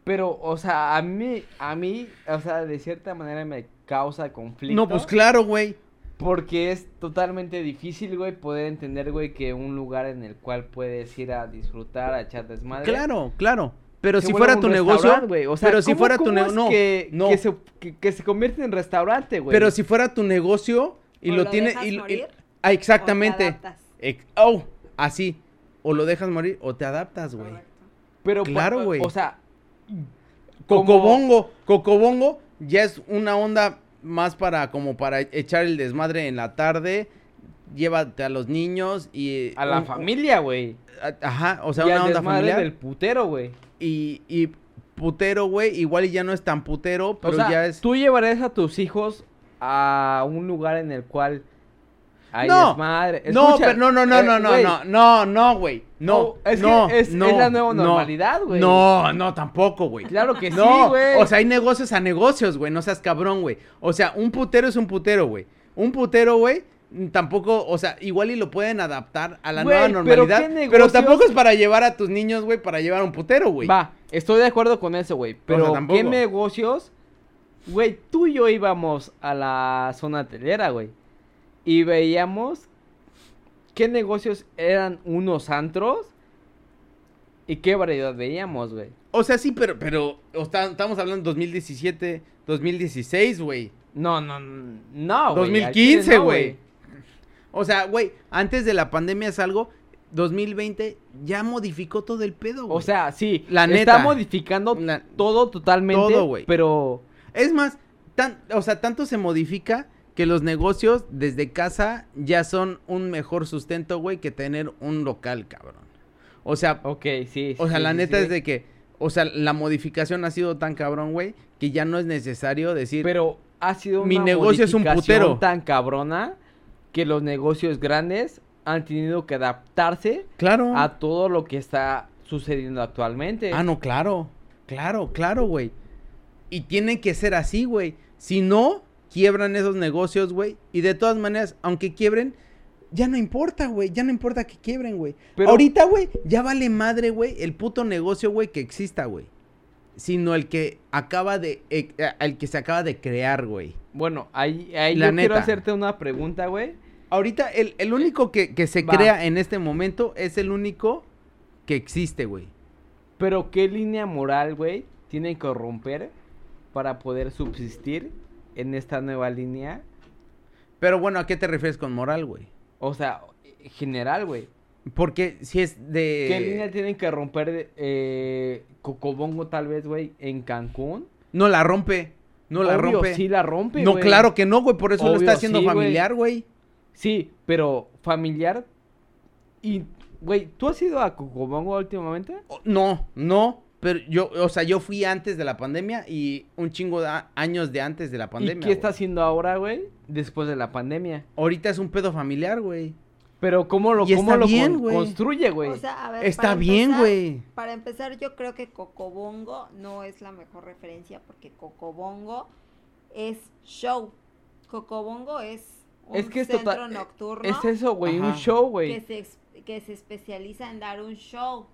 Pero, o sea, a mí, a mí, o sea, de cierta manera me causa conflicto. No, pues claro, güey. Porque es totalmente difícil, güey, poder entender, güey, que un lugar en el cual puedes ir a disfrutar, a echar desmadre. Claro, claro. Pero si fuera tu negocio, güey. O sea, pero si ¿cómo- fuera tu negocio, no, que, no. Que se, que, que se convierte en restaurante, güey. pero si fuera tu negocio y ¿O lo, lo tiene dejas y, ah, o te exactamente. oh, así. O lo dejas morir o te adaptas, güey. Pero, claro, güey. O sea, Cocobongo, Cocobongo ya es una onda más para como para echar el desmadre en la tarde. Llévate a los niños y a la un- familia, güey. Ajá, o sea, Y una al onda desmadre familiar del putero, güey. y y putero, güey, igual y ya no es tan putero, pero o sea, ya es tú llevarías a tus hijos a un lugar en el cual hay No, desmadre. No, Escucha, pero no, no, no, eh, no, no, no, no, no, güey. No, No, es que no, es- no, es la nueva no, normalidad, güey. No, no, tampoco, güey. Claro que sí, No, güey. o sea, hay negocios a negocios, güey, no seas cabrón, güey. O sea, un putero es un putero, güey. Un putero, güey, tampoco, o sea, igual y lo pueden adaptar a la nueva normalidad. ¿qué Pero, negocios? tampoco es para llevar a tus niños, güey, para llevar a un putero, güey. Va, estoy de acuerdo con eso, güey. Pero, tampoco. ¿qué negocios? Güey, tú y yo íbamos a la zona telera, güey. Y veíamos qué negocios eran unos antros y qué variedad veíamos, güey. O sea, sí, pero, pero, o está- estamos hablando 2017, 2016, güey. No, no, no, güey. al 2015, chile no, güey. O sea, güey, antes de la pandemia es algo, 2020 ya modificó todo el pedo, güey. O sea, sí, La está neta. modificando La- todo totalmente, Todo, güey. pero Es más, tan, o sea, tanto se modifica que los negocios desde casa ya son un mejor sustento, güey, que tener un local, cabrón. O sea, ok, sí. o sea, sí, la sí, neta sí. es de que, o sea, la modificación ha sido tan cabrón, güey, que ya no es necesario decir, Pero ha sido Mi una negocio es un putero. tan cabrona que los negocios grandes han tenido que adaptarse claro. a todo lo que está sucediendo actualmente. Ah, no, claro. Claro, claro, güey. Y tiene que ser así, güey. Si no, quiebran esos negocios, güey. Y de todas maneras, aunque quiebren, ya no importa, güey. Ya no importa que quiebren, güey. Pero- Ahorita, güey, ya vale madre, güey, el puto negocio, güey, que exista, güey. Sino el que acaba de. eh, eh, el que se acaba de crear, güey. Bueno, ahí, ahí La yo quiero neta. hacerte una pregunta, güey. Ahorita, el, el único que, que se Va. crea en este momento es el único que existe, güey. Pero ¿qué línea moral, güey, tiene que romper para poder subsistir en esta nueva línea? Pero bueno, ¿a qué te refieres con moral, güey? O sea, general, güey. Porque si es de. ¿Qué línea tienen que romper eh, Cocobongo tal vez, güey, en Cancún? No la rompe. No la rompe. sí la rompe, no, claro que no, güey. Por eso lo está haciendo sí, familiar, güey. Sí, pero familiar y... Güey, ¿tú has ido a Cocobongo últimamente? O- No, no. Pero yo, o sea, yo fui antes de la pandemia y un chingo de años de antes de la pandemia. ¿Y qué está güey. haciendo ahora, güey? Después de la pandemia. Ahorita es un pedo familiar, güey. Pero ¿cómo lo, cómo lo bien, con- güey. construye, güey? O sea, a ver, Está bien, güey. Para empezar, yo creo que Cocobongo no es la mejor referencia porque Cocobongo es show. Cocobongo es un es que es centro total... nocturno Es eso, güey, un show, que güey. se, ex- que se especializa en dar un show,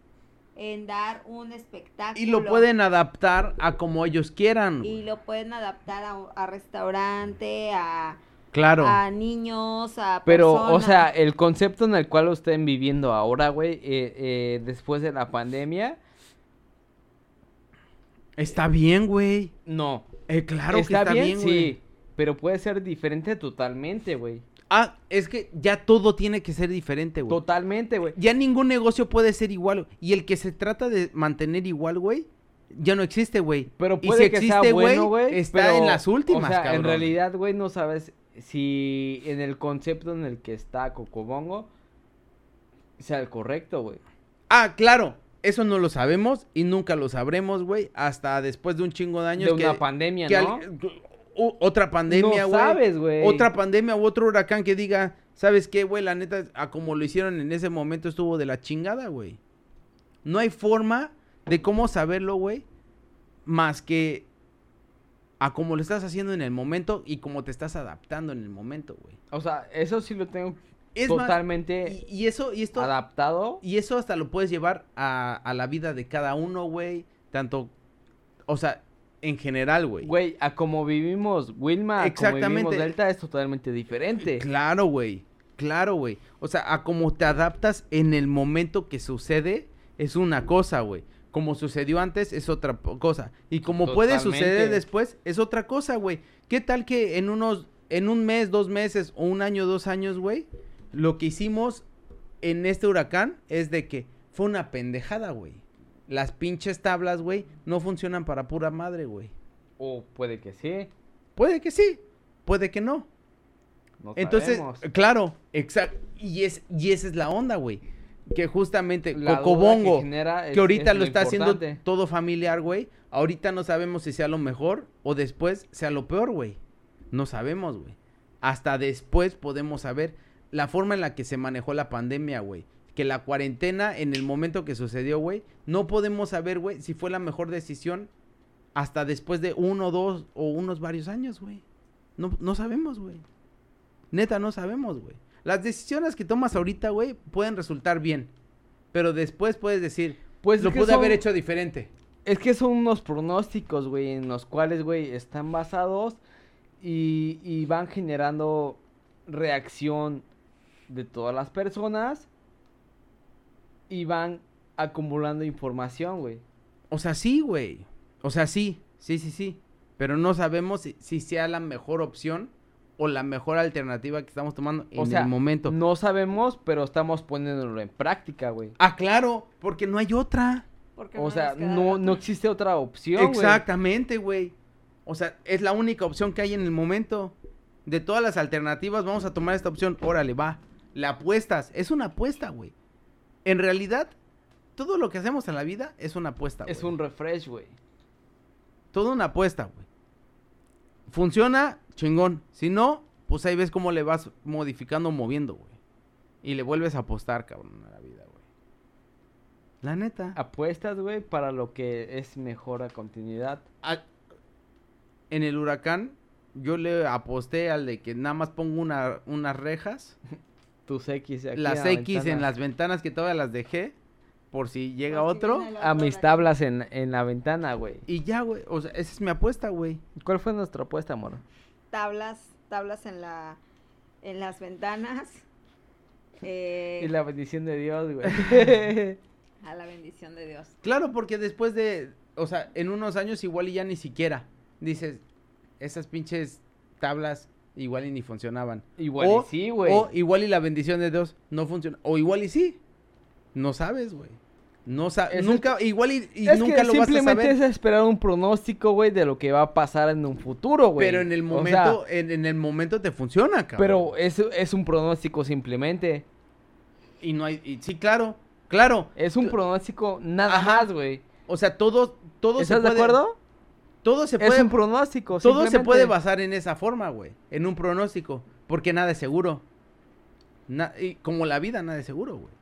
en dar un espectáculo. Y lo pueden adaptar a como ellos quieran. Y lo pueden adaptar a, a restaurante, a, Claro. a niños, a Pero, o sea, el concepto en el cual lo estén viviendo ahora, güey, eh, eh, después de la pandemia, Está bien, güey. no. Eh, claro ¿Está, que está bien? bien, güey. sí. Pero puede ser diferente totalmente, güey. Ah, es que ya todo tiene que ser diferente, güey. Totalmente, güey. Ya ningún negocio puede ser igual. Y el que se trata de mantener igual, güey, ya no existe, güey. Pero Y puede si que existe, sea bueno, güey. está pero, en las últimas, O sea, en cabrón. realidad, güey, no sabes si en el concepto en el que está Cocobongo sea el correcto, güey. Ah, claro. Eso no lo sabemos y nunca lo sabremos, güey, hasta después de un chingo de años. De que- una pandemia, que ¿no? al- otra pandemia, no güey. sabes, güey. Otra pandemia u otro huracán que diga, ¿sabes qué, güey? La neta, a como lo hicieron en ese momento estuvo de la chingada, güey. No hay forma de cómo saberlo, güey, más que a cómo lo estás haciendo en el momento y cómo te estás adaptando en el momento, güey. O sea, eso sí lo tengo Es más, totalmente y, y eso, y esto, adaptado. y eso hasta lo puedes llevar a, a la vida de cada uno, güey. Tanto, o sea, en general, güey. Güey, a como vivimos Wilma, a como vivimos Exactamente. Delta es totalmente diferente. Claro, güey. Claro, güey. O sea, a cómo te adaptas en el momento que sucede es una cosa, güey. Como sucedió antes es otra cosa. Y como puede suceder después es otra cosa, güey. ¿Qué tal que en unos, en un mes, dos meses o un año, dos años, güey? Lo que hicimos en este huracán es de que fue una pendejada, güey. Las pinches tablas, güey, no funcionan para pura madre, güey. O puede que sí. Puede que sí, puede que no. No Entonces, sabemos. claro, exacto. Y, es, y esa es la onda, güey. Que justamente La Cocobongo, que, genera es- ahorita es lo está haciendo todo familiar, güey. Ahorita no sabemos si sea lo mejor o después sea lo peor, güey. No sabemos, güey. Hasta después podemos saber la forma en la que se manejó la pandemia, güey. Que la cuarentena en el momento que sucedió, güey, no podemos saber, güey, si fue la mejor decisión hasta después de uno, dos o unos varios años, güey. No, no sabemos, güey. Neta, no sabemos, güey. Las decisiones que tomas ahorita, güey, pueden resultar bien. Pero después puedes decir, Pues lo pude haber hecho diferente. Es que son unos pronósticos, güey, en los cuales, güey, están basados y, y van generando reacción de todas las personas y van acumulando información, güey. O sea, sí, güey. O sea, sí, sí, sí, sí. Pero no sabemos si, si sea la mejor opción o la mejor alternativa que estamos tomando en O sea, el momento. no sabemos, pero estamos poniéndolo en práctica, güey. Ah, claro, porque no hay otra. Porque O nos sea, no, no existe otra opción, güey. Exactamente, güey. O sea, es la única opción que hay en el momento. De todas las alternativas, vamos a tomar esta opción. Órale, va. La apuestas. Es una apuesta, güey. En realidad, todo lo que hacemos en la vida es una apuesta. Es güey. un refresh, güey. Toda una apuesta, güey. Funciona, chingón. Si no, pues ahí ves cómo le vas modificando, moviendo, güey. Y le vuelves a apostar, cabrón, a la vida, güey. La neta. Apuestas, güey, para lo que es mejor a continuidad. a- en el huracán, yo le aposté al de que nada más pongo una, unas rejas, Tus X aquí las X en las ventanas que todavía las dejé, por si llega Por si otro, A mis tablas en, en la ventana, güey. y ya, güey. O sea, esa es mi apuesta, güey. ¿Cuál fue nuestra apuesta, amor? Tablas, tablas en la, en las ventanas. eh, Y la bendición de Dios, güey. A la bendición de Dios. Claro, porque después de, o sea, en unos años igual y ya ni siquiera, dices, esas pinches tablas igual y ni funcionaban. Igual O- y sí, güey. O igual y la bendición de Dios no funciona. O igual y sí. No sabes, güey. No sabes. Es- Nunca, igual y, y es nunca que lo vas a simplemente es esperar un pronóstico, güey, de lo que va a pasar en un futuro, güey. Pero en el O momento, sea, en, en el momento te funciona, cabrón. pero es, es un pronóstico simplemente. Y no hay, y sí, claro, claro. Es un pronóstico nada Ajá. más, güey. O sea, todo, todo se ¿Estás de puede- acuerdo? Todo se Es puede, un pronóstico, todo se puede basar en esa forma, güey. En un pronóstico. Porque nada es seguro. Na- y como la vida, nada es seguro, güey.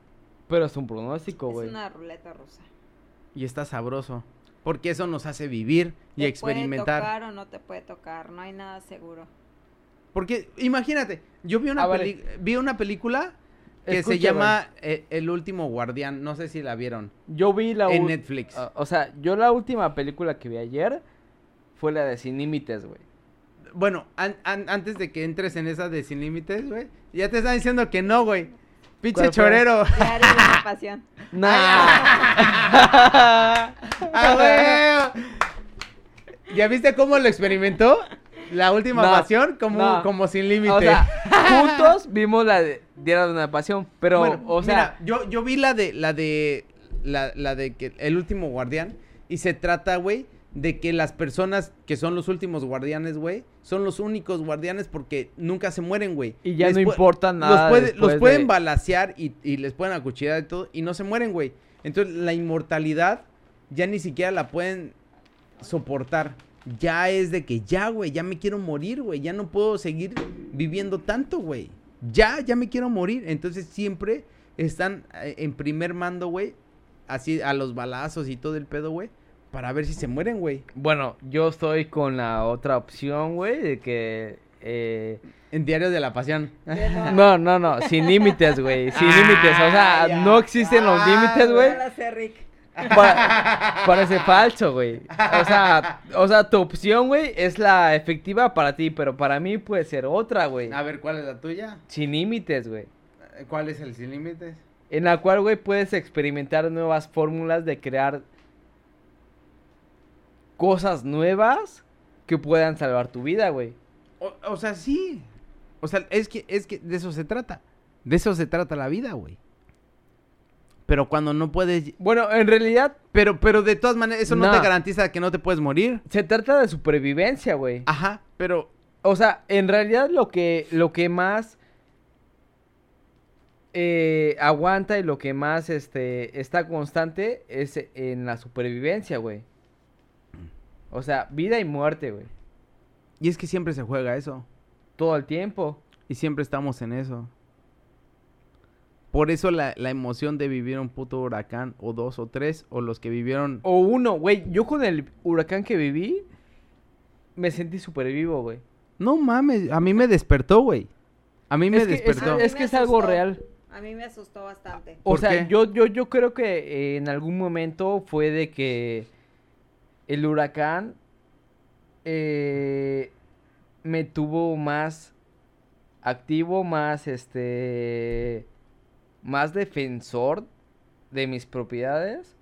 Pero es un pronóstico, Es güey. una ruleta rusa. Y está sabroso. Porque eso nos hace vivir y Te experimentar. Puede tocar o no te puede tocar, no hay nada seguro. Porque imagínate, yo vi una, peli- vi una película que se llama eh, El último guardián. No sé si la vieron. Yo vi la En Netflix. O sea, yo la última película que vi ayer fue la de Sin Límites, güey. Bueno, an- an- antes de que entres en esa de Sin Límites, güey. Ya te están diciendo que no, güey. Pinche chorero. Diario de una pasión. Nah. ¡Ah, güey! ¿Ya viste cómo lo experimentó? La última No, pasión, como, no. como sin límite. o sea, juntos vimos la de Diario de una Pasión, pero, Bueno, o sea, mira, yo, yo vi la de la de la, la de que el último guardián y se trata, güey, de que las personas que son los últimos guardianes, güey, son los únicos guardianes porque nunca se mueren, güey. Y ya Les no importa Los, nada puede- los pueden de- balasear y, y les pueden acuchillar y todo y no se mueren, güey. Entonces la inmortalidad ya ni siquiera la pueden soportar. Ya es de que ya, güey, ya me quiero morir, güey. Ya no puedo seguir viviendo tanto, güey. Ya, ya me quiero morir. Entonces siempre están eh, en primer mando, güey. Así a los balazos y todo el pedo, güey. Para ver si se mueren, güey. bueno, yo estoy con la otra opción, güey, de que eh, En Diario de la Pasión. no, no, no, sin límites, güey, sin Ah, límites, o sea, ya. no existen los Ah, límites, güey. Pa- parece falso, güey. O sea, o sea, tu opción, güey, es la efectiva para ti, pero para mí puede ser otra, güey. A ver, ¿cuál es la tuya? Sin límites, güey. ¿Cuál es el sin límites? En la cual, güey, puedes experimentar nuevas fórmulas de crear cosas nuevas que puedan salvar tu vida, güey. O, o sea, sí. O sea, es que, es que de eso se trata. De eso se trata la vida, güey. Pero cuando no puedes... Bueno, en realidad Pero, pero de todas maneras, eso no, No. te garantiza que no te puedes morir. se trata de supervivencia, güey. Ajá, pero... O sea, en realidad lo que, lo que más eh, aguanta y lo que más este, está constante es en la supervivencia, güey. O sea, vida y muerte, güey. Y es que siempre se juega eso. Todo el tiempo. Y siempre estamos en eso. Por eso la, la emoción de vivir un puto huracán, o dos, o tres, o los que vivieron... O uno, güey. Yo con el huracán que viví, me sentí súper vivo, güey. No mames, a mí me despertó, güey. A mí me Es que- es- despertó. es- mí que es algo asustó. real. A mí me asustó bastante. O ¿Por sea, qué? yo, yo, yo creo que eh, en algún momento fue de que el huracán eh, me tuvo más activo, más este, más defensor de mis propiedades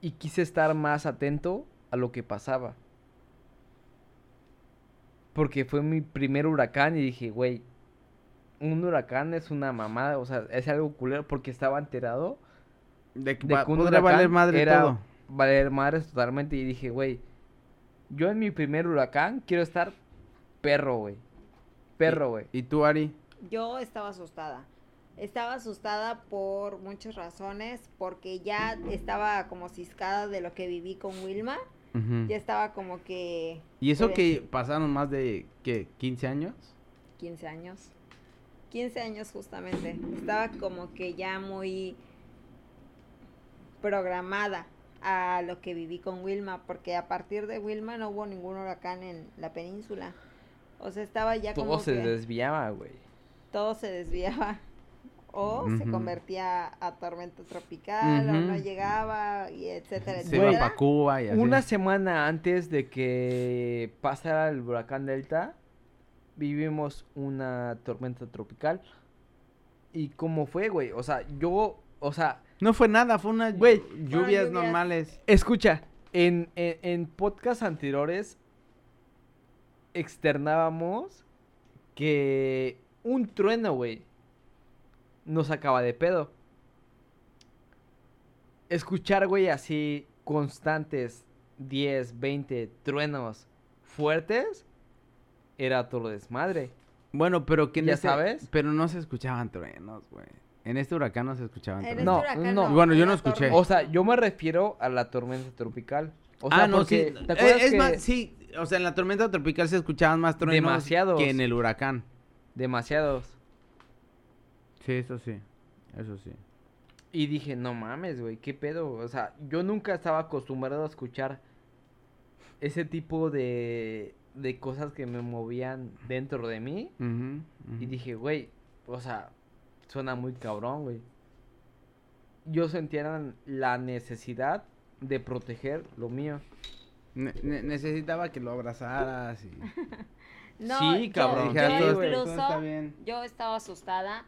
y quise estar más atento a lo que pasaba. Porque fue mi primer huracán y dije, güey, un huracán es una mamada, o sea, es algo culero porque estaba enterado De que de que un podría huracán valer madre era todo. Valer madres totalmente y dije, güey, yo en mi primer huracán quiero estar perro, güey. Perro, güey. ¿Y tú, Ari? Yo estaba asustada. Estaba asustada por muchas razones, porque ya estaba como ciscada de lo que viví con Wilma. Ya estaba como que ¿Y eso que pasaron más de, ¿qué? ¿15 años? 15 años. 15 años justamente. Estaba como que ya muy programada a lo que viví con Wilma, porque a partir de Wilma no hubo ningún huracán en la península. O sea, estaba ya Todo como se que desviaba, güey. todo se desviaba o se convertía a tormenta tropical o no llegaba y etcétera, Se etcétera. Cuba y así. Una semana antes de que pasara el huracán Delta, vivimos una tormenta tropical. ¿Y cómo fue, güey? O sea, yo, o sea, No fue nada, fue una Güey. lluvias, lluvias. normales. escucha, en, en, en podcasts anteriores externábamos que un trueno, güey, nos sacaba de pedo. Escuchar, güey, así constantes 10, 20 truenos fuertes era todo desmadre. Bueno, pero que en ¿Ya sabes? Pero no se escuchaban truenos, güey. En este huracán no se escuchaban En truenos. este No, huracán no. Bueno, yo no escuché. tormenta. O sea, yo me refiero a la tormenta tropical. O sea, ah, no, porque, sí. ¿te Eh, acuerdas es que más, sí. O sea, en la tormenta tropical se escuchaban más truenos Demasiados. que en el huracán. demasiados? Sí, eso sí. Eso sí. Y dije, no mames, güey, qué pedo. O sea, yo nunca estaba acostumbrado a escuchar ese tipo de, de cosas que me movían dentro de mí. Y dije, güey, o sea, suena muy cabrón, güey. Yo sentía la- necesidad de proteger lo mío. Ne- ne- necesitaba que lo abrazaras y... No, Sí, cabrón, yo, sí, incluso bien. yo estaba asustada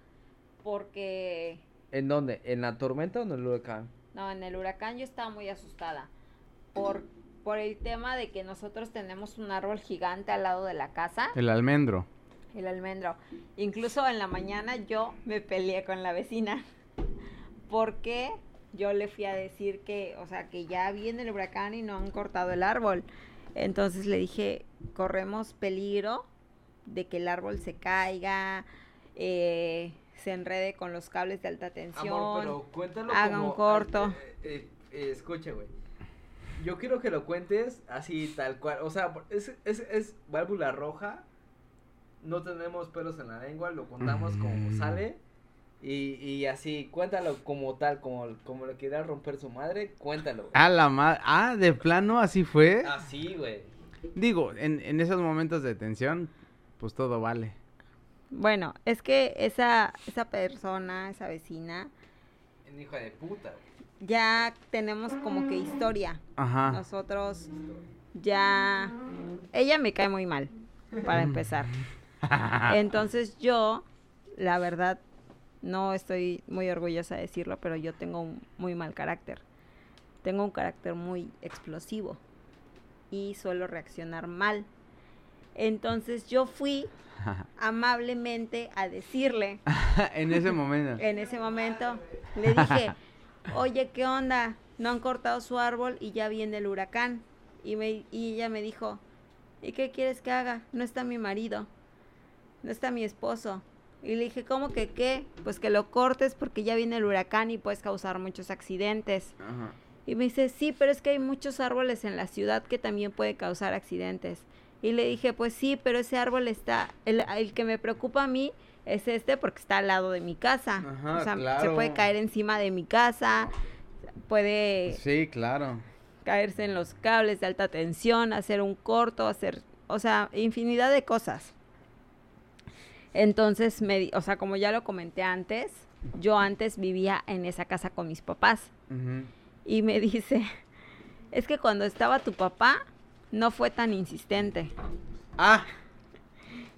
porque ¿En dónde? ¿En la tormenta o en el huracán? no, en el huracán yo estaba muy asustada por por el tema de que nosotros tenemos un árbol gigante al lado de la casa, El almendro. El almendro. Incluso en la mañana yo me peleé con la vecina porque yo le fui a decir que, o sea, que ya viene el huracán y no han cortado el árbol. Entonces le dije, corremos peligro de que el árbol se caiga, eh, se enrede con los cables de alta tensión. Amor, pero cuéntalo haga como... un corto. eh, eh, escucha, güey. Yo quiero que lo cuentes así, tal cual. O sea, es, es, es válvula roja. No tenemos pelos en la lengua, lo contamos como Mm. sale. Y, y así, cuéntalo como tal, como, como le quería romper su madre, cuéntalo. güey. Ah, la madre. Ah, de plano, así fue. Así, güey. Digo, en, en esos momentos de tensión, pues todo vale. Bueno, es que esa, esa persona, esa vecina, En hija de puta. güey. ya tenemos como que historia. Ajá. Nosotros ya... Ella me cae muy mal, para empezar. Entonces yo, la verdad, no estoy muy orgullosa de decirlo, pero yo tengo un muy mal carácter. Tengo un carácter muy explosivo y suelo reaccionar mal. Entonces yo fui amablemente a decirle en ese momento. en ese momento, le dije, oye, ¿qué onda? No han cortado su árbol y ya viene el huracán. Y, me, y ella me dijo, ¿y qué quieres que haga? No está mi marido, no está mi esposo. Y le dije, ¿cómo que qué? Pues que lo cortes porque ya viene el huracán y puedes causar muchos accidentes. Ajá. Y me dice, sí, pero es que hay muchos árboles en la ciudad que también puede causar accidentes. Y le dije, pues sí, pero ese árbol está, el, el que me preocupa a mí es este porque está al lado de mi casa. Ajá, o sea, se puede caer encima de mi casa, puede Sí, claro. caerse en los cables de alta tensión, hacer un corto, hacer, o sea, infinidad de cosas. Entonces, me, di- o sea, como ya lo comenté antes, yo antes vivía en esa casa con mis papás. Ujú. Y me dice, es que cuando estaba tu papá, no fue tan insistente. Ah,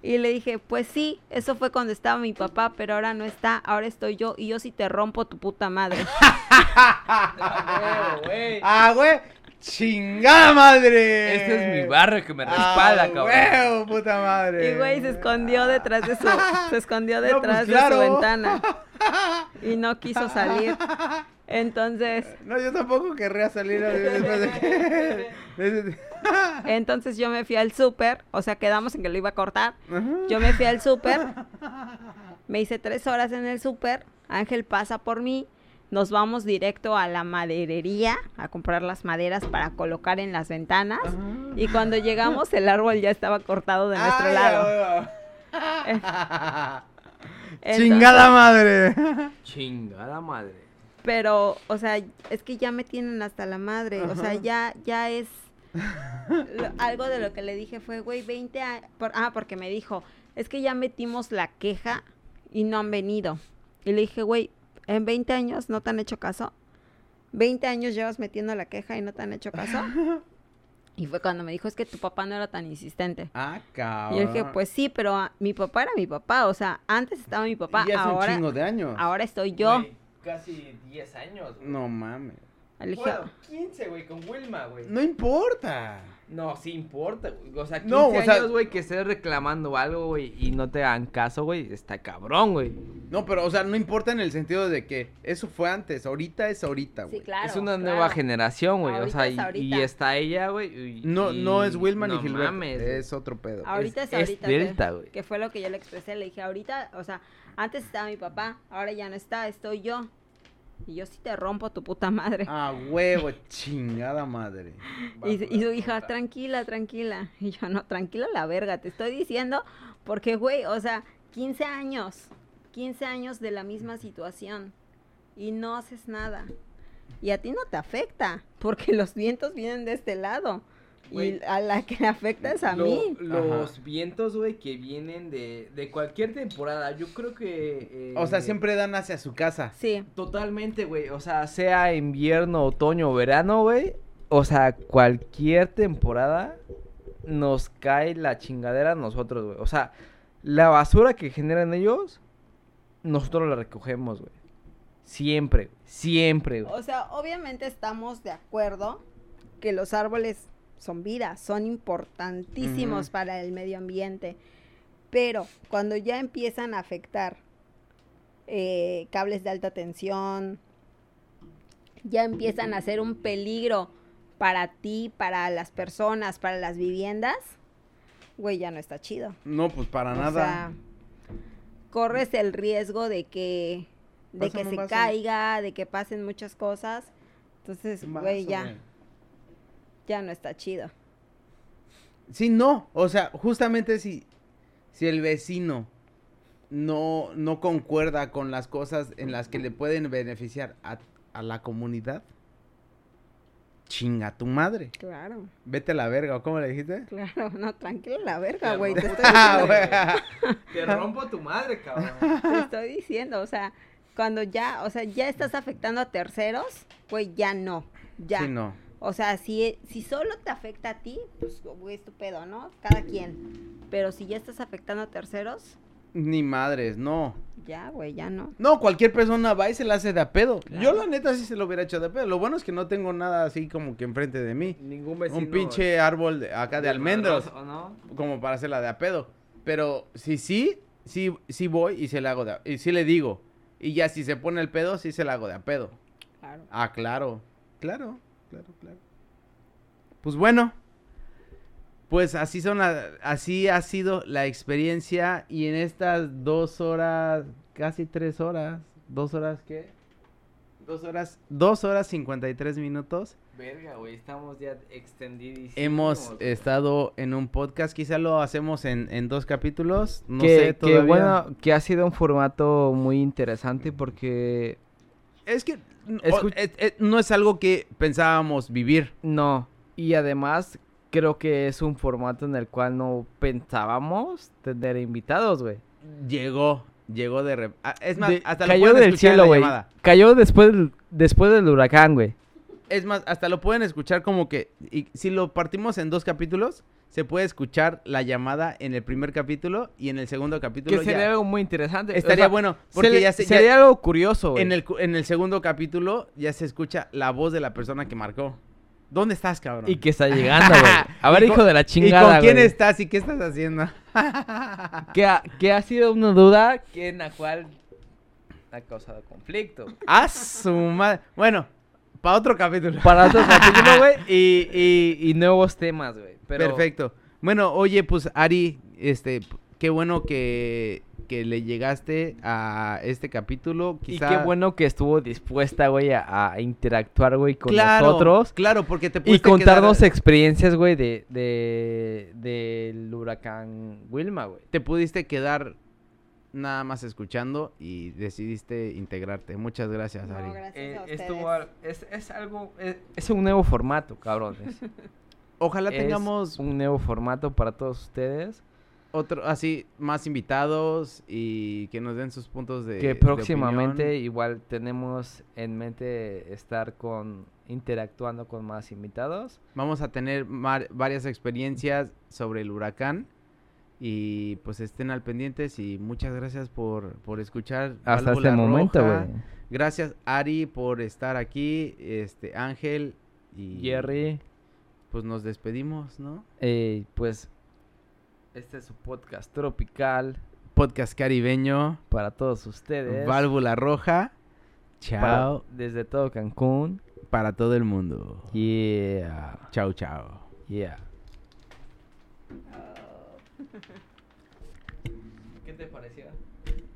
Y le dije, pues sí, eso fue cuando estaba mi papá, pero ahora no está, ahora estoy yo y yo sí te rompo tu puta madre. ah, güey. Chingada madre. Este es mi barrio que me respalda, ah, cabrón. huevo, puta madre. Y güey se escondió detrás de su, se escondió No, pues, detrás claro. de su ventana y no quiso salir. Entonces, No, yo tampoco querría salir después de que... entonces yo me fui al súper, o sea, quedamos en que lo iba a cortar. Yo me fui al súper, me hice tres horas en el súper, Ángel pasa por mí, nos vamos directo a la maderería a comprar las maderas para colocar en las ventanas y cuando llegamos el árbol ya estaba cortado de nuestro Ay, lado. Entonces- Chingada madre. Chingada madre. Pero, o sea, es que ya me tienen hasta la madre. O sea, ya, ya es. lo- algo de lo que le dije fue, güey, 20 años. ah, porque me dijo, es que ya metimos la queja y no han venido. Y le dije, güey, en 20 años no te han hecho caso. 20 años llevas metiendo la queja y no te han hecho caso. Y fue cuando me dijo, es que tu papá no era tan insistente. Ah, cabrón. Y yo dije, pues sí, pero ah, mi papá era mi papá. O sea, antes estaba mi papá, Y hace un ahora, chingo de años. ahora estoy yo. Güey, casi 10 años. güey. No mames. Le dije, Bueno, 15, güey, con Wilma, güey. No importa. No, sí importa, güey. O sea, 15 No, o sea- años, güey, que estés reclamando algo, güey, y no te hagan caso, güey, está cabrón, güey. No, pero, o sea, no importa en el sentido de que eso fue antes. Ahorita es ahorita, güey. sí, claro. es una claro. nueva generación, güey. O sea, es y, y está ella, güey. y- No, y- no es Wilma ni no Gilberto. mames, güey. es otro pedo. Ahorita es, es- es ahorita. que- Delta, güey. Que fue lo que yo le expresé. Le dije, ahorita, o sea, antes estaba mi papá, ahora ya no está, estoy yo. Y yo sí te rompo tu puta madre. Ah, huevo, chingada madre. y, y su hija, tranquila, tranquila. Y yo, no, tranquila la verga, te estoy diciendo, porque, güey, o sea, 15 años, 15 años de la misma situación y no haces nada. Y a ti no te afecta, porque los vientos vienen de este lado. Y a la que le afecta es a Lo- mí. Los Ajá. vientos, güey, que vienen de, de cualquier temporada, yo creo que... eh, O sea, siempre dan hacia su casa. Sí, Totalmente, güey. O sea, sea invierno, otoño verano, güey. O sea, cualquier temporada nos cae la chingadera a nosotros, güey. O sea, la basura que generan ellos, nosotros la recogemos, güey. Siempre, siempre, güey. O sea, obviamente estamos de acuerdo que los árboles son vida, son importantísimos para el medio ambiente, pero cuando ya empiezan a afectar eh, cables de alta tensión, ya empiezan a ser un peligro para ti, para las personas, para las viviendas, güey, ya no está chido. No, pues para O nada. sea, corres el riesgo de que de Pásame que se caiga, de que pasen muchas cosas. Entonces, güey, ya. Ya no está chido. Sí, no. O sea, justamente si, si el vecino no, no concuerda con las cosas en las que le pueden beneficiar a, a la comunidad, chinga tu madre. Claro, Vete a la verga, ¿o cómo le dijiste? claro, no, tranquilo la verga, Te güey, te rompo estoy Ah, diciendo. Te rompo tu madre, cabrón. te estoy diciendo, o sea, cuando ya, o sea, ya estás afectando a terceros, güey, ya no, ya. Sí, no. O sea, si, si solo te afecta a ti, pues, güey, es tu pedo, ¿no? Cada quien. Pero si ya estás afectando a terceros, Ni madres, no. ya, güey, ya no. No, cualquier persona va y se la hace de a pedo. Claro. Yo la neta sí se lo hubiera hecho de a pedo. Lo bueno es que no tengo nada así como que enfrente de mí. Ningún vecino. Un pinche árbol de- acá de almendros. ¿O no? como para hacerla de a pedo. Pero si sí, sí, sí voy y se la hago de a, y sí le digo. Y ya si se pone el pedo, sí se la hago de a pedo. Claro. Ah, claro. Claro, claro, claro. Pues bueno. Pues así son la- así ha sido la experiencia. Y en estas dos horas, casi tres horas. ¿Dos horas qué? Dos horas, dos horas cincuenta y tres minutos. Verga, güey, estamos ya extendidísimos. Hemos estado en un podcast, quizá lo hacemos en, en dos capítulos, no que, sé que todavía. bueno, que ha sido un formato muy interesante porque es que Escu- eh, eh, no es algo que pensábamos vivir. no. Y además creo que es un formato en el cual no pensábamos tener invitados, güey. llegó, llegó de... rep- ah, Es más, De- hasta lo cayó pueden del cielo, güey. Cayó después, después del huracán, güey. Es más, hasta lo pueden escuchar como que... Y si lo partimos en dos capítulos, se puede escuchar la llamada en el primer capítulo y en el segundo capítulo Que ya. sería algo muy interesante. Estaría O sea, bueno, porque se- ya se... ya- Sería algo curioso, güey. en, el, en el segundo capítulo ya se escucha la voz de la persona que marcó. ¿Dónde estás, cabrón? Y que está llegando, güey. A ver, ¿Y con- hijo de la chingada, ¿Y con quién estás y qué estás haciendo? Que ha, que ha sido una duda que en la cual ha causado conflicto. ¡A su madre! Bueno, para otro capítulo. Para otro capítulo, güey. Y, y, y nuevos temas, güey. Pero Perfecto. Bueno, oye, pues Ari, este, qué bueno que, que le llegaste a este capítulo. Y Quizá... qué bueno que estuvo dispuesta, güey, a, a interactuar, güey, con claro, nosotros. Claro, porque te Y contarnos quedar- experiencias, güey, de, de, del huracán Wilma, güey. te pudiste quedar nada más escuchando y decidiste integrarte. Muchas gracias, No, Ari. gracias Eh, a al- es, es algo, es, es un nuevo formato, cabrones. Ojalá Es tengamos un nuevo formato para todos ustedes. otro, así, más invitados y que nos den sus puntos de que próximamente igual tenemos en mente estar con interactuando con más invitados. Vamos a tener mar- varias experiencias sobre el huracán y pues estén al pendientes y muchas gracias por, por escuchar. Hasta este momento, güey. Gracias Ari por estar aquí, este Ángel y Jerry, pues nos despedimos, ¿no? eh, pues este es su podcast tropical Podcast caribeño, para todos ustedes. Válvula Roja. Para- Chao desde todo Cancún. para todo el mundo. Yeah, Chao, chao. yeah. ¿Qué te pareció?